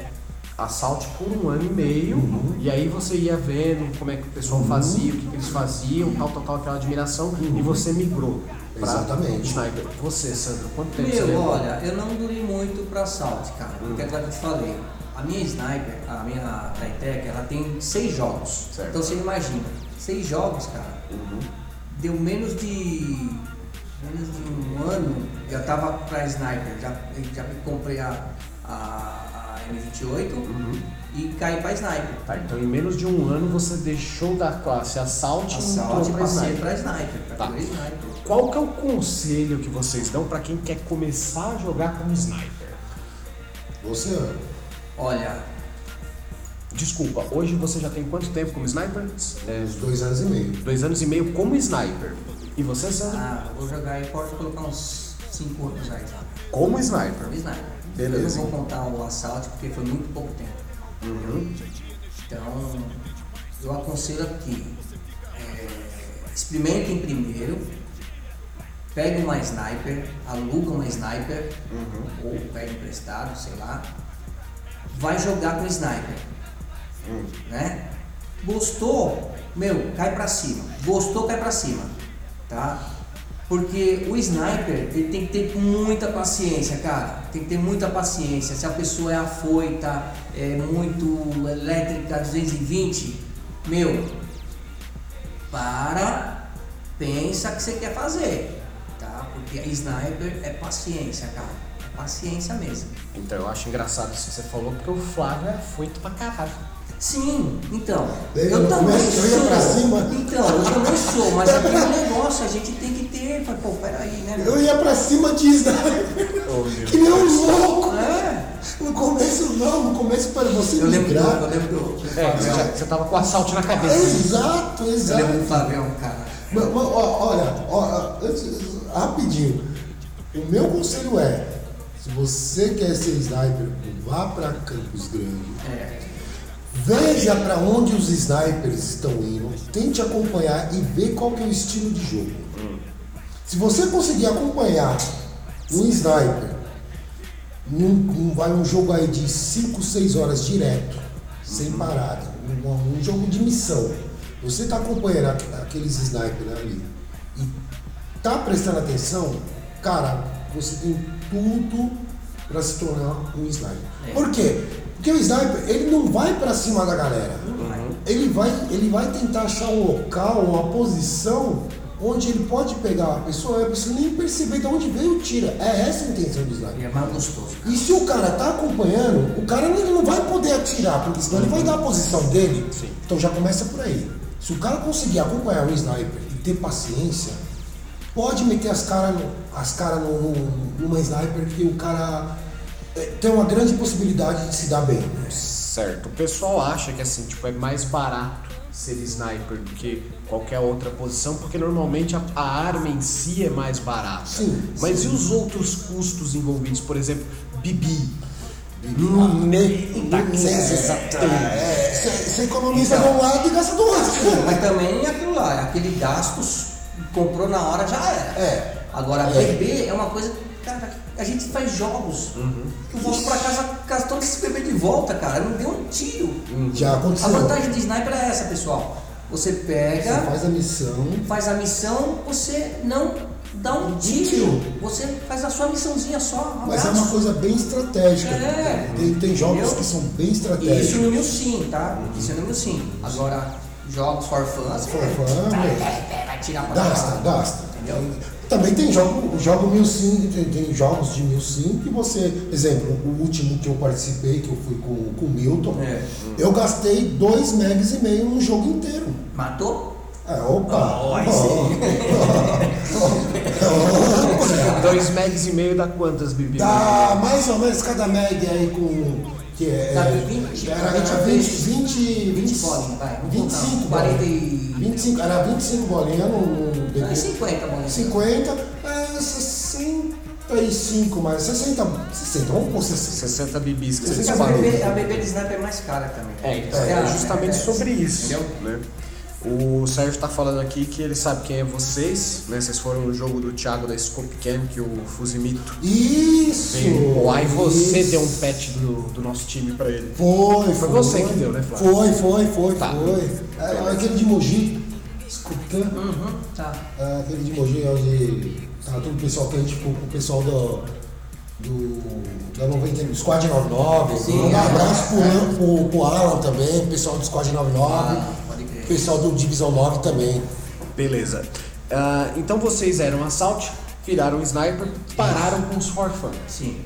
assalte por um ano e meio, Uhum. e aí você ia vendo como é que o pessoal fazia, o que, que eles faziam, tal, tal, tal, aquela admiração, e você migrou Uhum. Exatamente. sniper. Você, Sandro, quanto tempo você Meu, levou? olha, eu não durei muito pra assalto, cara. Porque agora eu te falei, a minha sniper, a minha Tritec, ela tem seis jogos. Certo. Então você imagina, seis jogos, cara, deu menos de. menos de um ano, eu tava pra sniper, já, já comprei a, a, a M28 e caí pra sniper. Tá, então em menos de um ano você deixou da classe assault e Assalto e pra passei sniper. pra sniper, Tá. categoria sniper. Qual que é o conselho que vocês dão pra quem quer começar a jogar como sniper? Você, Olha, Desculpa, hoje você já tem quanto tempo como sniper? É, uns dois anos e meio. dois anos e meio como sniper. E você, Sandro? ah, vou jogar aí, pode colocar uns cinco anos aí? Como sniper. Como sniper. Beleza. Eu não vou contar o assalto porque foi muito pouco tempo. Uhum. Então, eu aconselho aqui, é, experimentem primeiro, pegue uma sniper, aluga uma sniper, ou pega emprestado, sei lá, vai jogar com sniper, né? Gostou, meu, cai pra cima. Gostou, cai pra cima, tá? Porque o sniper, ele tem que ter muita paciência, cara. Tem que ter muita paciência. Se a pessoa é afoita, é muito elétrica, 220, meu, para, pensa o que você quer fazer, tá? Porque sniper é paciência, cara. É paciência mesmo. Então eu acho engraçado isso que você falou, porque o Flávio é foito pra caralho. Sim, então. Daí eu também eu sou. pra cima. Então, eu também sou, mas aquele negócio a gente tem que ter. Pô, peraí, né? meu? Eu ia pra cima de sniper. Oh, meu que nem um louco. É. No começo não, no começo para você Eu lembro migrar. Eu lembro É, você, já, você tava com o assalto na cabeça. Exato, Eu exato. lembro do Fabião, cara. Mas, mas, ó, olha, rapidinho. O meu conselho é, se você quer ser sniper, vá para Campos Grande. É. Veja para onde os snipers estão indo, tente acompanhar e ver qual que é o estilo de jogo. Se você conseguir acompanhar um sniper num, num- vai um jogo aí de 5, 6 horas direto, sem parada, um, um jogo de missão. Você está acompanhando aqu- aqueles snipers ali e tá prestando atenção, cara, você tem tudo para se tornar um sniper. É. Por quê? Porque o sniper, ele não vai para cima da galera. Ele vai, ele vai tentar achar um local, uma posição onde ele pode pegar a pessoa a pessoa nem perceber de onde veio o tiro. É essa a intenção do sniper. E é mais gostoso. E se o cara tá acompanhando, o cara ele não vai poder atirar, porque senão ele vai dar a posição dele. Então já começa por aí. Se o cara conseguir acompanhar um sniper e ter paciência, pode meter as caras as cara no, no- numa sniper que o cara tem uma grande possibilidade de se dar bem. né? Certo. O pessoal acha que assim, tipo, é mais barato ser sniper do que qualquer outra posição, porque normalmente a, a arma em si é mais barata. Sim, Mas sim. e os outros custos envolvidos? Por exemplo, Bibi. É, Você você economiza de um lado e gasta do outro. Mas também é aquilo lá, é aquele gastos, comprou na hora já era. É. Agora, É. bebê é uma coisa. Cara, a gente faz jogos. Eu volto pra casa com todo esse bebê de volta, cara. Não deu um tiro. Já A aconteceu. vantagem de sniper é essa, pessoal. Você pega, Você faz a missão. faz a missão, você não dá um tiro. tiro. Você faz a sua missãozinha só. Um Mas é uma coisa bem estratégica. É. Tem, tem jogos Entendeu? que são bem Isso estratégicos. no Mil Sim, tá? Isso no Mil Sim. Agora, jogos for fun, For fun, vai, é. vai, vai, vai tirar pra Gasta, gasta. Entendeu? Também tem jogo, jogo 1005, tem, tem jogos de 1005 que você, exemplo, o último que eu participei, que eu fui com, com o Milton, É. eu gastei 2 megas e meio no jogo inteiro. Matou? É, opa! Oh, aí Opa. 2 megs e meio dá quantas bebidas? Dá mais ou menos cada média aí com. Que é, é, 20, era, era 40 20, vezes. 20, 20 20 bolinhas, vai. Vamos 25 contar. 40 e... bolinhas. 25, era 25 bolinhas no, no Não, BB. 50 bolinhas. 50, é 65 mais. 60, 60, vamos por 60. 60 bibis que Mas vocês a pagam. bebê, a bebê de sniper é mais cara também. É, então, É, é justamente é, sobre isso. Entendeu? Né? O Sérgio tá falando aqui que ele sabe quem é vocês, né? Vocês foram no jogo do Thiago da Scope Cam, que o Fuzimito Isso! aí você isso. deu um patch do, do nosso time pra ele. Foi, foi. Foi você que deu, né, Flávio? Foi, foi, foi, Tá. foi. É, aquele de Mogi, escutando. Uhum, tá. É, aquele de Mogi, onde tá todo o pessoal que a gente, o pessoal do, do, da 90, do Squad 99. Sim, um é. abraço pro, pro, pro Alan também, o pessoal do Squad 99, Ah, pessoal do Divisão 9 também. Beleza. Ah, então vocês eram assault, viraram sniper, pararam com os for fun. Sim.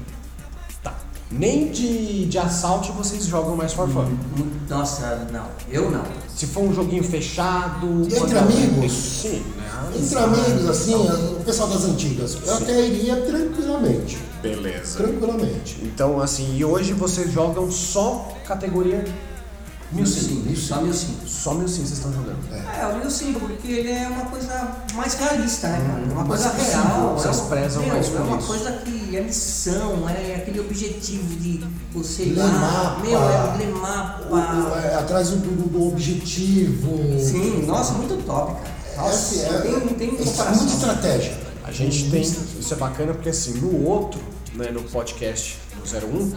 Tá. Nem de, de assalto vocês jogam mais for fun. Mu- Nossa, não. Eu não. Se for um joguinho fechado. Entre quando- amigos? Sim, né? Entre amigos, assim, o pessoal das antigas, eu até iria tranquilamente. Beleza. Tranquilamente. Então, assim, e hoje vocês jogam só categoria 1005. Sim, só 1005. Só 1005 vocês estão jogando. É, o 1005, porque ele é uma coisa mais realista, né, cara? É uma mais coisa real. vocês é uma- prezam meu, mais É por uma isso. coisa que é missão, é aquele objetivo de você ir Ler lá. mapa. Meu, é ler O- o- mapa. é, atrás do, do, do objetivo. Sim, nossa, muito top, cara. Nossa, É, é, tem, tem é comparação. muita estratégia. A gente tem. Isso é bacana porque, assim, no outro, né, no podcast do 01,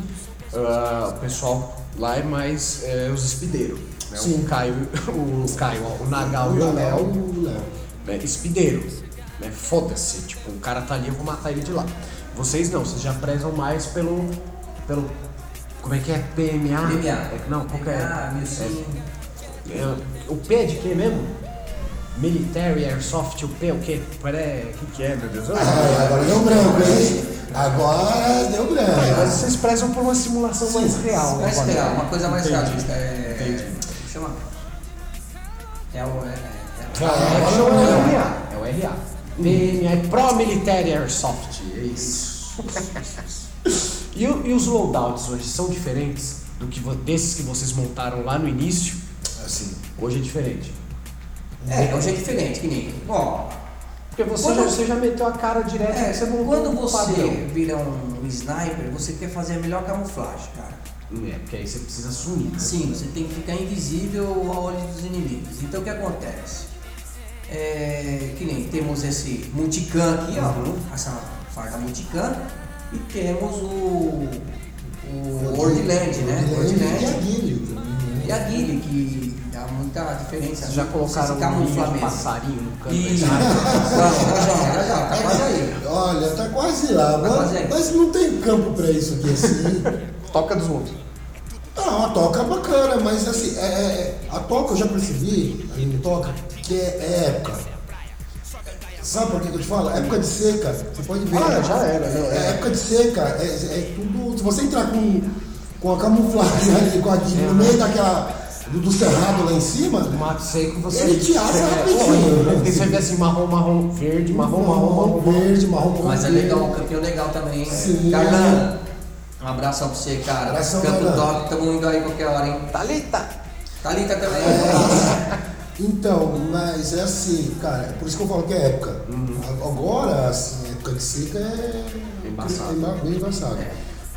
ah, o pessoal lá é mais é, os espideiros. Né? Sim. O Caio, o Caio, o Nagal e o Léo. o Léo. né, espideiro. Né? Foda-se, tipo, o cara tá ali, eu vou matar ele de lá. Vocês não, vocês já prezam mais pelo. pelo. Como é que é? PMA? PMA. É, não, qual que é? Ah, 1005. É, o P é de quê mesmo? Military Airsoft, o P é o quê? Pare... O que, que é, meu Deus? Ah, agora deu branco, hein? Agora deu Mas branco. vocês prezam por uma simulação mais real. né, Mais real, uma coisa mais Entendi. realista. É, Entendi. Chama. É o. É, é, Ah, agora é o. RA. É o RA. PMA é Pro Military Airsoft. É isso. e, e os loadouts hoje são diferentes do que desses que vocês montaram lá no início? Assim. Hoje é diferente. É, é diferente, que nem. Ó, Porque você, Quando- já, você já meteu a cara direto é, você montou quando um você padrão. vira um sniper, você quer fazer a melhor camuflagem, cara. É, porque aí você precisa sumir. Né? Sim, você tem que ficar invisível ao olho dos inimigos. Então o que acontece? É, que nem temos esse multicam aqui, ó, Uhum. essa farda multicam, e temos o, o Wordland, né? E né? e a Guile, que dá muita diferença. Vocês já colocaram um ninho de passarinho no canto Isso. Vamos, já, já, já, tá quase aí. Olha, tá quase lá. Tá mas, quase mas não tem campo pra isso aqui assim. Toca dos mundos. Não, a toca é bacana, mas assim, é, é- a toca eu já percebi, ali no toca, que é, é época. Sabe por que eu te falo? Época de seca, você pode ver. Ah, já era, É, é. época de seca, é, é tudo. Se você entrar com, com a camuflagem ali, com a no meio daquela. Do, do cerrado lá em cima, Mato seco, você. Ele te assa É, rapidinho, né? Porque você vê assim, marrom, marrom, verde, marrom, marrom, marrom, marrom. verde, marrom, marrom. Mas é legal, um campeão legal também. Sim. Carlão, um abração pra você, cara. Abração, Campo Carlão. top, tamo indo aí qualquer hora, hein? Thalita! Thalita também. Então, mas é assim, cara, é por isso que eu falo que é época. Agora, assim, época de seca é Embaçado. é bem embaçado.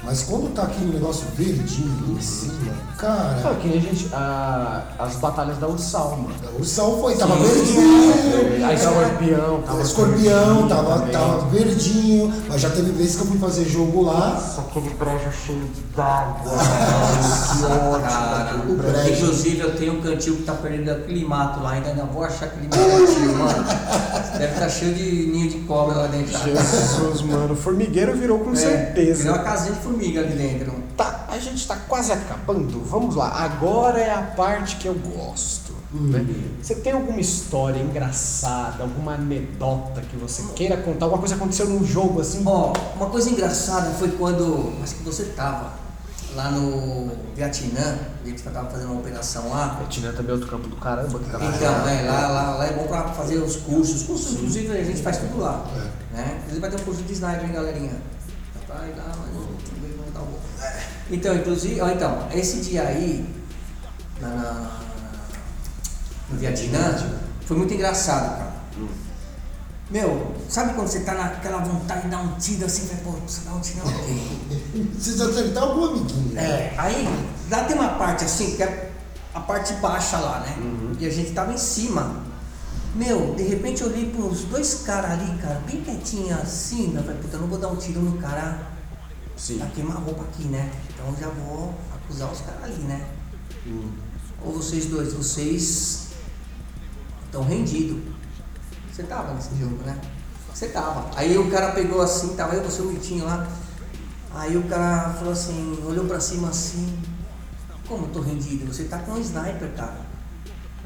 Mas quando tá aquele negócio verdinho ali em cima, cara, Não, que nem a gente. a- as batalhas da Ursal, mano. o sal foi, tava Sim. verdinho. A escorpião, O tava. escorpião verdinho tava, também. tava verdinho, mas já teve vezes que eu fui fazer jogo lá. Aquele brejo cheio d'água. que ódio, cara. O brejo. Inclusive, eu tenho um cantil que tá perdendo aquele mato lá, ainda não vou achar aquele cantil, mano. Deve estar cheio de ninho de cobra lá dentro. Jesus, mano. O formigueiro virou com É, certeza. Virou uma casinha de formiga ali dentro. Tá, a gente tá quase acabando. Vamos lá. Agora é a parte que eu gosto. Né? Você tem alguma história engraçada, alguma anedota que você queira contar? Alguma coisa aconteceu num jogo assim? Ó, uma coisa engraçada foi quando, acho que você tava lá no Vietnã, a gente tava fazendo uma operação lá. Vietnã também é outro campo do caramba, que caralho. Então, é, lá, lá, lá é bom pra fazer os cursos. Os cursos, inclusive, a gente faz tudo lá. Né? Inclusive vai ter um curso de sniper, hein, galerinha? Vai lá, mas tá bom. Então, inclusive, ó, então, esse dia aí, na, na- no Vietnã, foi muito engraçado, cara. Meu, sabe quando você tá naquela vontade de dar um tiro assim, vai, pô, você dá um tiro ok. Precisa acertar algum amiguinho. né? É, aí lá tem uma parte assim, que é a parte baixa lá, né? E a gente tava em cima. Meu, de repente eu olhei pros dois caras ali, cara, bem quietinho assim, eu falei, puta, eu não vou dar um tiro no cara Sim. pra queimar a roupa aqui, né? Então já vou acusar os caras ali, né? Ou vocês dois, vocês estão rendidos. Você tava nesse jogo, né? Você tava. Aí o cara pegou assim, tava eu, você, o Vitinho lá. Aí o cara falou assim, olhou pra cima assim, como eu tô rendido? Você tá com um sniper, cara.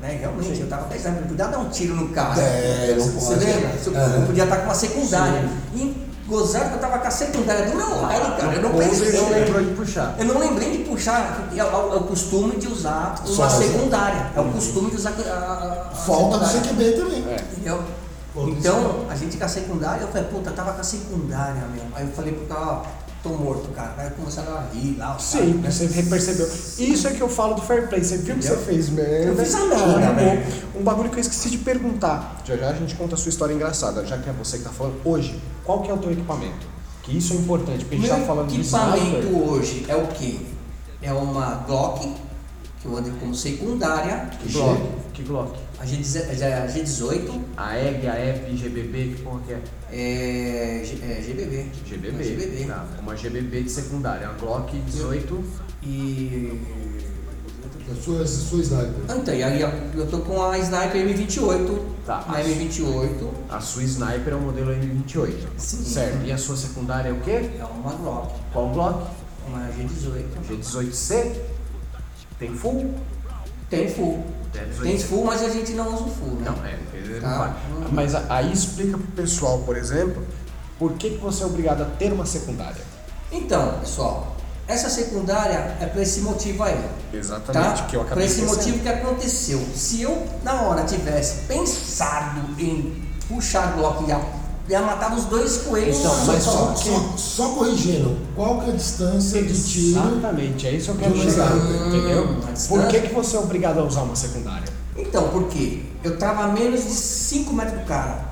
Né? Realmente, eu tava com sniper, não podia dar um tiro no cara. É, Você pode. lembra? Eu, É. podia estar com uma secundária. E gozar que eu tava com a secundária do meu lado, cara. Eu não pensei. não lembrou de puxar. Eu não lembrei de puxar, é o, é o costume de usar uma secundária. É o costume de usar a, a, a Falta do. CQB também. É. Entendeu? Então, a gente com a secundária, eu falei, puta, tava com a secundária mesmo. Aí eu falei pro cara, ó, tô morto, cara. Aí começaram a rir lá. os Sim, caras, você percebeu. Isso é que eu falo do fair play. Você viu o que você fez merda? Eu fiz a merda, Não, velho. Um bagulho que eu esqueci de perguntar. Já já a gente conta a sua história engraçada, já que é você que tá falando. Hoje, qual que é o teu equipamento? Que isso é importante, porque a gente tá falando de equipamento hoje é o quê? É uma Glock, que eu ando como secundária. Que Glock? Que Glock? A G, a G18 A EG, a EP, GBB, que porra que é? é, G- é GBB. GBB. Uma GBB. Tá, uma GBB de secundária. A Glock 18. E. A sua, a sua sniper. Então, e aí eu tô com a Sniper M28. Tá. A M28 A sua sniper é o modelo M28. Sim. Certo. E a sua secundária é o quê? é uma Glock, Qual Glock? uma G18. G18C? Tem full? Tem full. Tem 18. Tem full, mas a gente não usa o full, né? Não, é, ele Tá. não vai. Mas aí explica pro pessoal, por exemplo, por que, que você é obrigado a ter uma secundária. Então, pessoal, essa secundária é por esse motivo aí. Exatamente, Tá? que eu Por acabei esse esquecendo. motivo que aconteceu. Se eu, na hora, tivesse pensado em puxar a Glock e a, ia matar os dois coelhos Então, mas só. Só, só, só corrigindo, qual que é a distância de tiro? Exatamente, é isso que eu quero chegar, entendeu? Hum, a Por distância. que, que você é obrigado a usar uma secundária? Então, por quê? Eu tava a menos de 5 metros do cara.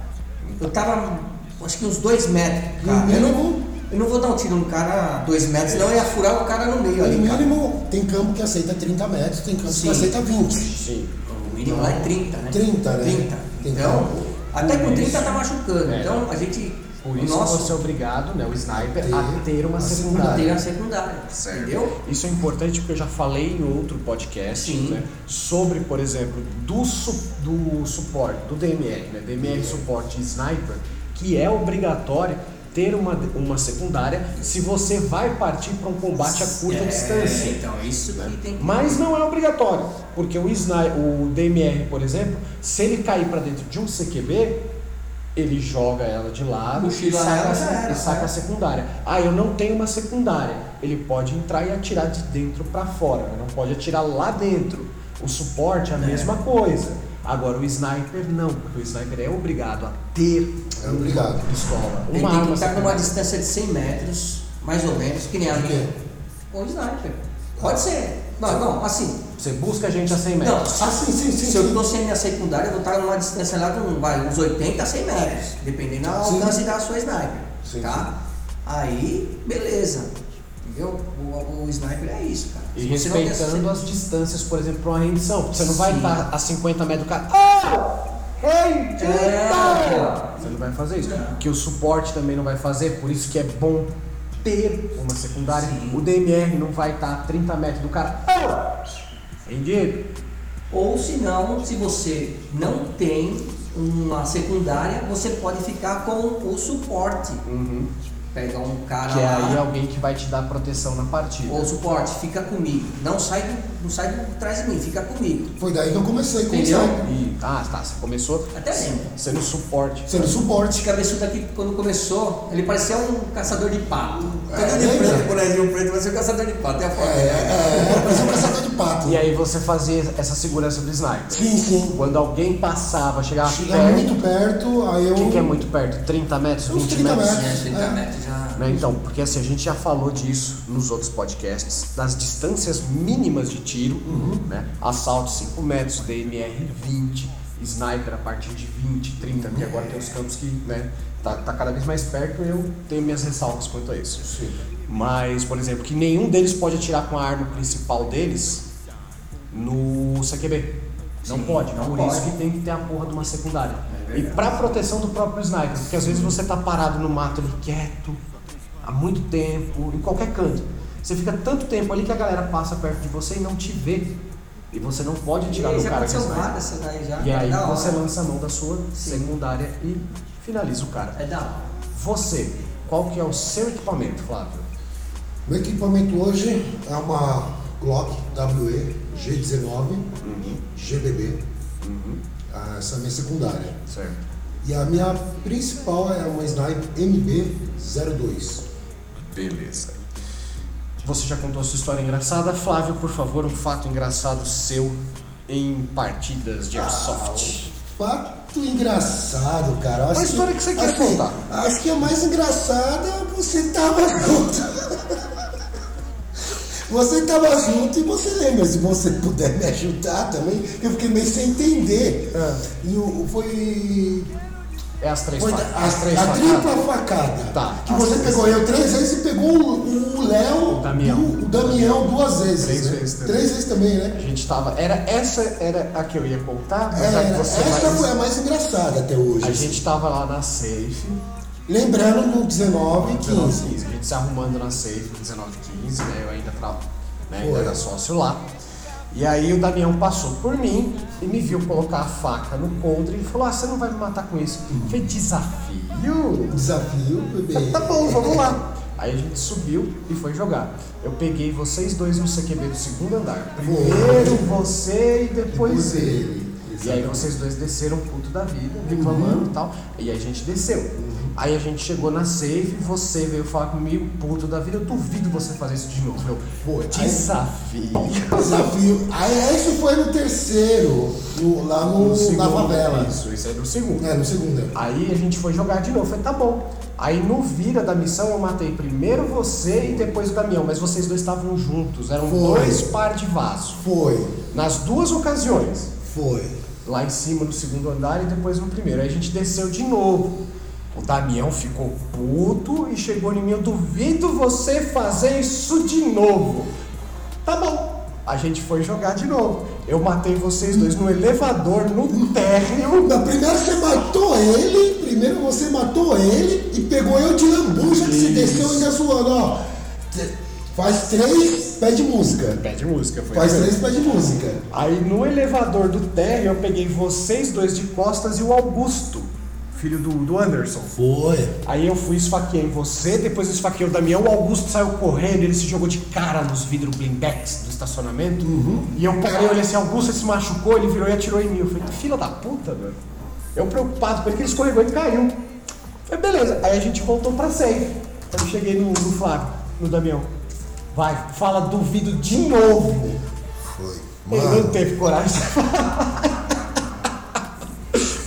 Eu tava, acho que uns 2 metros do cara. Eu não, mínimo- eu não vou dar um tiro no cara a 2 metros, senão eu ia furar o cara no meio No ali, mínimo, tem campo que aceita 30 metros, tem campo Sim. que aceita 20. Sim. O mínimo lá é 30, né? 30, né? 30. Tem Então, campo. Até com Por 30 isso- tá machucando. É. Então, a gente. Por isso nosso, você é obrigado, né, o sniper, Ter a ter uma a secundária. a secundária. Entendeu? Isso é importante porque eu já falei em outro podcast né, sobre, por exemplo, do, su- do suporte, do DMR, né, DMR suporte sniper, que é obrigatório ter uma, uma secundária se você vai partir para um combate a curta É, distância. Então, isso que tem que. Mas não é obrigatório, porque o, sni- o DMR, por exemplo, se ele cair para dentro de um CQB, ele joga ela de lado e saca, era, e saca né? a secundária. Ah, eu não tenho uma secundária. Ele pode entrar e atirar de dentro para fora, não pode atirar lá dentro. O suporte é a mesma coisa. Agora o sniper não, porque o sniper é obrigado a ter É obrigado. uma pistola, Ele uma tem arma que estar numa secundária. distância de 100 metros, mais ou menos, que nem a minha. Com sniper. Pode ser. Não, não, assim. Você busca a gente a 100 Não, metros. Ah, sim, sim, sim. se eu sim. tô sem minha secundária, eu vou estar numa distância lá de um, vai, uns 80 a 100 metros, dependendo do Sim. alcance da sua sniper. Sim, tá? Aí, beleza. Entendeu? O, o sniper é isso, cara. E respeitando as distâncias, por exemplo, para uma rendição. Você não vai estar a 50 metros do cara. Ah! É. Você não vai fazer isso. Que o suporte também não vai fazer, por isso que é bom ter uma secundária. Sim. O DMR não vai estar a 30 metros do cara. Ah! Rendido? Ou se não, se você não tem uma secundária, você pode ficar com o suporte. Uhum. Pega um cara Que é lá, aí alguém que vai te dar proteção na partida. ou suporte, fica comigo. Não sai do, não sai do trás de mim, fica comigo. Foi daí que eu comecei com o Entendeu? E, ah, tá. Você começou Até lembro. sendo suporte. Sendo suporte. Esse cabeçudo aqui, quando começou, ele parecia um caçador de pato. É, Todo de preto, bonezinho preto, parecia um caçador de pato. A foto. É, é, é, parecia um caçador de pato. E aí você fazia essa segurança do sniper. Sim, sim. Quando alguém passava, chegava Chega perto. muito perto, aí eu. O que, que é muito perto? 30 metros? Uns 20 30 metros? metros. 30 É. metros já. Né, Então, porque assim, a gente já falou disso nos outros podcasts, das distâncias mínimas de tiro, né? Assalto 5 metros, DMR 20, sniper a partir de 20, 30, que agora tem os campos que, né, tá, tá cada vez mais perto, eu tenho minhas ressalvas quanto a isso. Sim. Mas, por exemplo, que nenhum deles pode atirar com a arma principal deles no CQB. Não Sim, pode, não por pode. isso que tem que ter a porra de uma secundária. É e pra proteção do próprio sniper, porque às vezes você tá parado no mato ali quieto, há muito tempo, em qualquer canto. Você fica tanto tempo ali que a galera passa perto de você e não te vê. E você não pode atirar no já cara que várias essa daí já. E aí é da hora. você lança a mão da sua Sim. secundária e finaliza o cara. É da hora. Você, qual que é o seu equipamento, Flávio? Meu equipamento hoje é uma Glock WE G19 GBB. Ah, Essa é a minha secundária. Certo. E a minha principal é uma Sniper MB02. Beleza. Você já contou a sua história engraçada? Flávio, por favor, um fato engraçado seu em partidas de airsoft. Fato engraçado, cara. Acho Uma história que você quer assim, contar. Acho que a mais engraçada é você tava junto. Você tava junto e você lembra, se você puder me ajudar também, eu fiquei meio sem entender. É. E o, foi. É as três foi facadas. a, As três a facadas. tripla facada. Tá. Que As você três. pegou eu três vezes e pegou o o Léo. O Damião. e O, o Damião duas vezes. Três né? vezes também. Três vezes também, né? A gente tava. Era, essa era a que eu ia contar, mas É, que você essa vai- foi a mais engraçada até hoje. A gente tava lá na safe. Lembrando no 19 e 15. 19, 15. A gente se arrumando na safe, 19, 15, né? Eu ainda, né? ainda era sócio lá. E aí o Damião passou por mim e me viu colocar a faca no coldre e falou: Ah, você não vai me matar com isso. Eu falei, desafio? Desafio, bebê. Tá bom, vamos lá. Aí a gente subiu e foi jogar. Eu peguei vocês dois no CQB do segundo andar. Primeiro você e depois Depois ele. ele. E aí vocês dois desceram puto da vida, reclamando e tal. E aí a gente desceu. Aí a gente chegou na safe, você veio falar comigo, puto da vida, eu duvido você fazer isso de novo. Eu, Foi. desafio. Desafio. Aí isso foi no terceiro, no- lá no, na segundo, favela. Isso, isso é do segundo. É, no segundo. é. Aí a gente foi jogar de novo. Falei, tá bom. Aí no vira da missão eu matei primeiro você e depois o Damião, mas vocês dois estavam juntos, eram Foi. dois par de vaso. Foi, Nas duas ocasiões. foi. Lá em cima no segundo andar e depois no primeiro. Aí a gente desceu de novo. O Damião ficou puto e chegou em mim. Eu duvido você fazer isso de novo. Tá bom. A gente foi jogar de novo. Eu matei vocês dois no elevador, no térreo. Na primeira você matou ele, primeiro você matou ele e pegou eu de lambuja que você Isso. desceu ainda zoando, ó. Faz três, pede música. Pede música, foi Faz três, mesmo. pede música. Aí no elevador do térreo eu peguei vocês dois de costas e o Augusto, filho do, do Anderson. Foi. Aí eu fui esfaqueei você, depois eu esfaqueei o Damião, o Augusto saiu correndo, ele se jogou de cara nos vidros blindex do estacionamento. E eu parei, olhei assim, Augusto ele se machucou, ele virou e atirou em mim. Eu falei, filha da puta, velho. Eu preocupado com ele que ele escorregou e caiu. Eu falei, beleza. Aí a gente voltou pra safe. Aí eu cheguei no, no Flávio, no Damião. Vai, fala duvido de novo. Foi. Ele não Mano, teve coragem de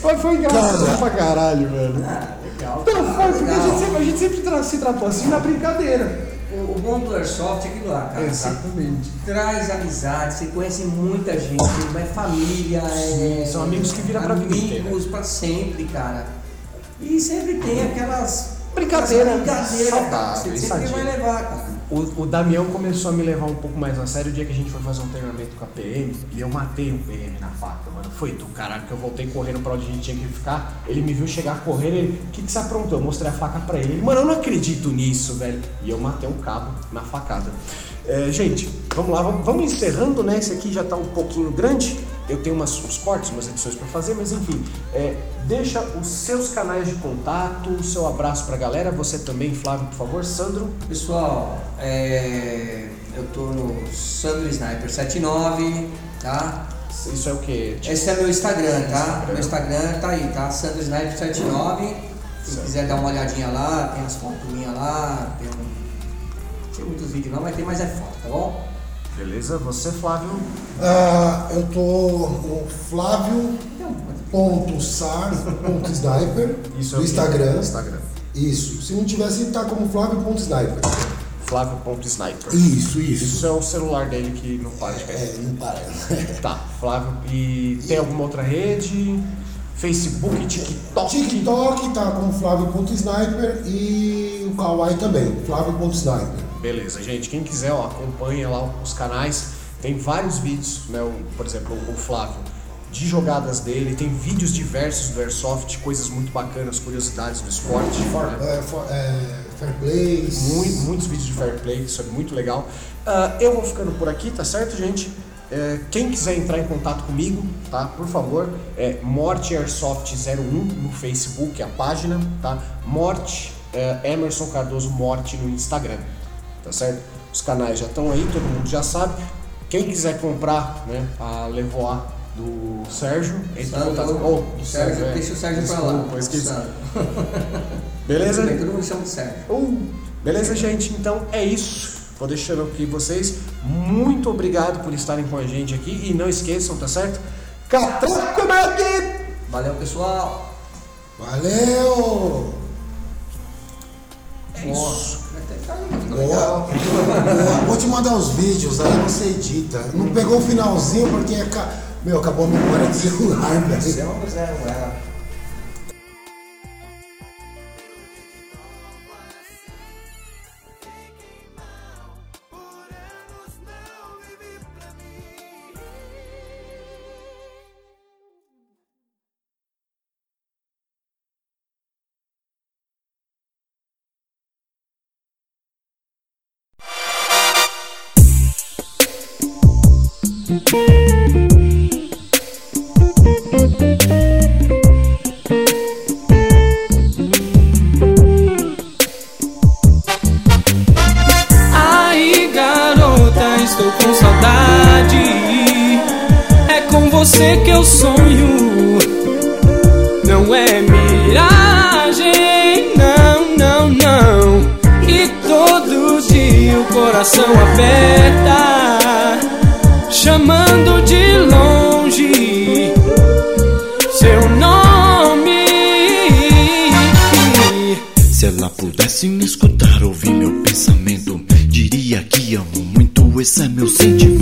Mas foi engraçado Cara. pra caralho, velho. Ah, legal. Então foi, cara, porque a legal. gente sempre, a gente sempre tra- se tratou assim na brincadeira. O, o bom do Airsoft é aquilo lá, cara. Exatamente. Traz amizade, você conhece muita gente, é família, é. são amigos que viram pra vida. Amigos pra sempre, cara. E sempre tem aquelas. Brincadeira cara. saudável, Você sempre vai levar, cara. O, o Damião começou a me levar um pouco mais a sério o dia que a gente foi fazer um treinamento com a PM e eu matei um PM na faca, mano. Foi do caralho que eu voltei correndo pra onde a gente tinha que ficar. Ele me viu chegar correndo, ele, o que, que você aprontou? Eu mostrei a faca pra ele. Ele, mano, eu não acredito nisso, velho. E eu matei um cabo na facada. É, gente, vamos lá, vamos, vamos encerrando, né? Esse aqui já tá um pouquinho grande. Eu tenho umas, uns cortes, umas edições para fazer, mas enfim, é, deixa os seus canais de contato, o seu abraço pra galera. Você também, Flávio, por favor. Sandro, Pessoal, é, eu tô no Sandro Sniper 79, tá? isso é o que? Esse é meu Instagram, tá? Instagram. Meu Instagram tá aí, tá? Sandro Sniper 79. Se Certo. quiser dar uma olhadinha lá, tem as fotos minhas lá, tem um. Tem muitos vídeos não, mas tem mais é foto, tá bom? Beleza, você, Flávio. Ah, eu tô no Flávio.sar.sniper Isso é o quê? Instagram. Instagram. Isso. Se não tivesse, tá como Flávio.sniper. Flávio.sniper. Isso, isso. Isso é o celular dele que não para de cair. É, não para. Tá, Flávio. E tem alguma outra rede? Facebook, TikTok? TikTok tá como Flávio.sniper e o Kawaii também, Flávio.sniper. Beleza, gente. Quem quiser, ó, acompanha lá os canais. Tem vários vídeos, né? O- por exemplo, o Flávio, de jogadas dele. Tem vídeos diversos do Airsoft, coisas muito bacanas, curiosidades do esporte. né? É, for- é, fair. Muito- muitos vídeos de fair play, isso é muito legal. Ah, eu vou ficando por aqui, tá certo, gente? É, quem quiser entrar em contato comigo, tá? Por favor, é Morte Airsoft 01 no Facebook, a página, tá? Morte é, Emerson Cardoso Morte no Instagram, tá certo? Os canais já estão aí, todo mundo já sabe. Quem quiser comprar, né, a Levoa do Sérgio, entre em contato com o Sérgio, é. deixa o Sérgio pra Desculpa, lá. esqueci. Beleza? Todo mundo chama de Sérgio. Uh, beleza, gente? Então é isso. Vou deixando aqui vocês. Muito obrigado por estarem com a gente aqui. E não esqueçam, tá certo? Catraco Mag! Valeu, pessoal. Valeu! É isso. Boa. Boa. Vou te mandar os vídeos, aí você edita. Não pegou o finalzinho porque aca- meu, acabou a memória do celular, velho. Zero, você que eu sonho. Não é miragem, não, não, não. E todo dia o coração aperta, chamando de longe seu nome. Se ela pudesse me escutar, ouvir meu pensamento, diria que amo muito, esse é meu sentimento.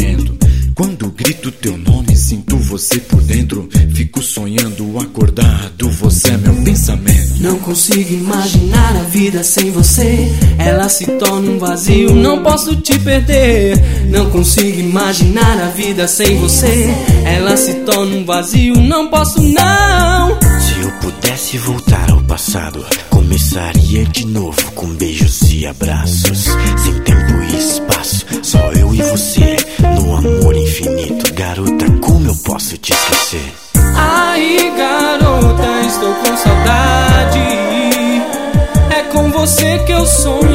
Acordado, você é meu pensamento. Não consigo imaginar a vida sem você. Ela se torna um vazio, não posso te perder. Não consigo imaginar a vida sem você. Ela se torna um vazio, não posso não. Se eu pudesse voltar ao passado, começaria de novo com beijos e abraços. Sem tempo e espaço, só eu e você. No amor infinito, garota, como eu posso te esquecer? Aí, garota, estou com saudade. É com você que eu sonho.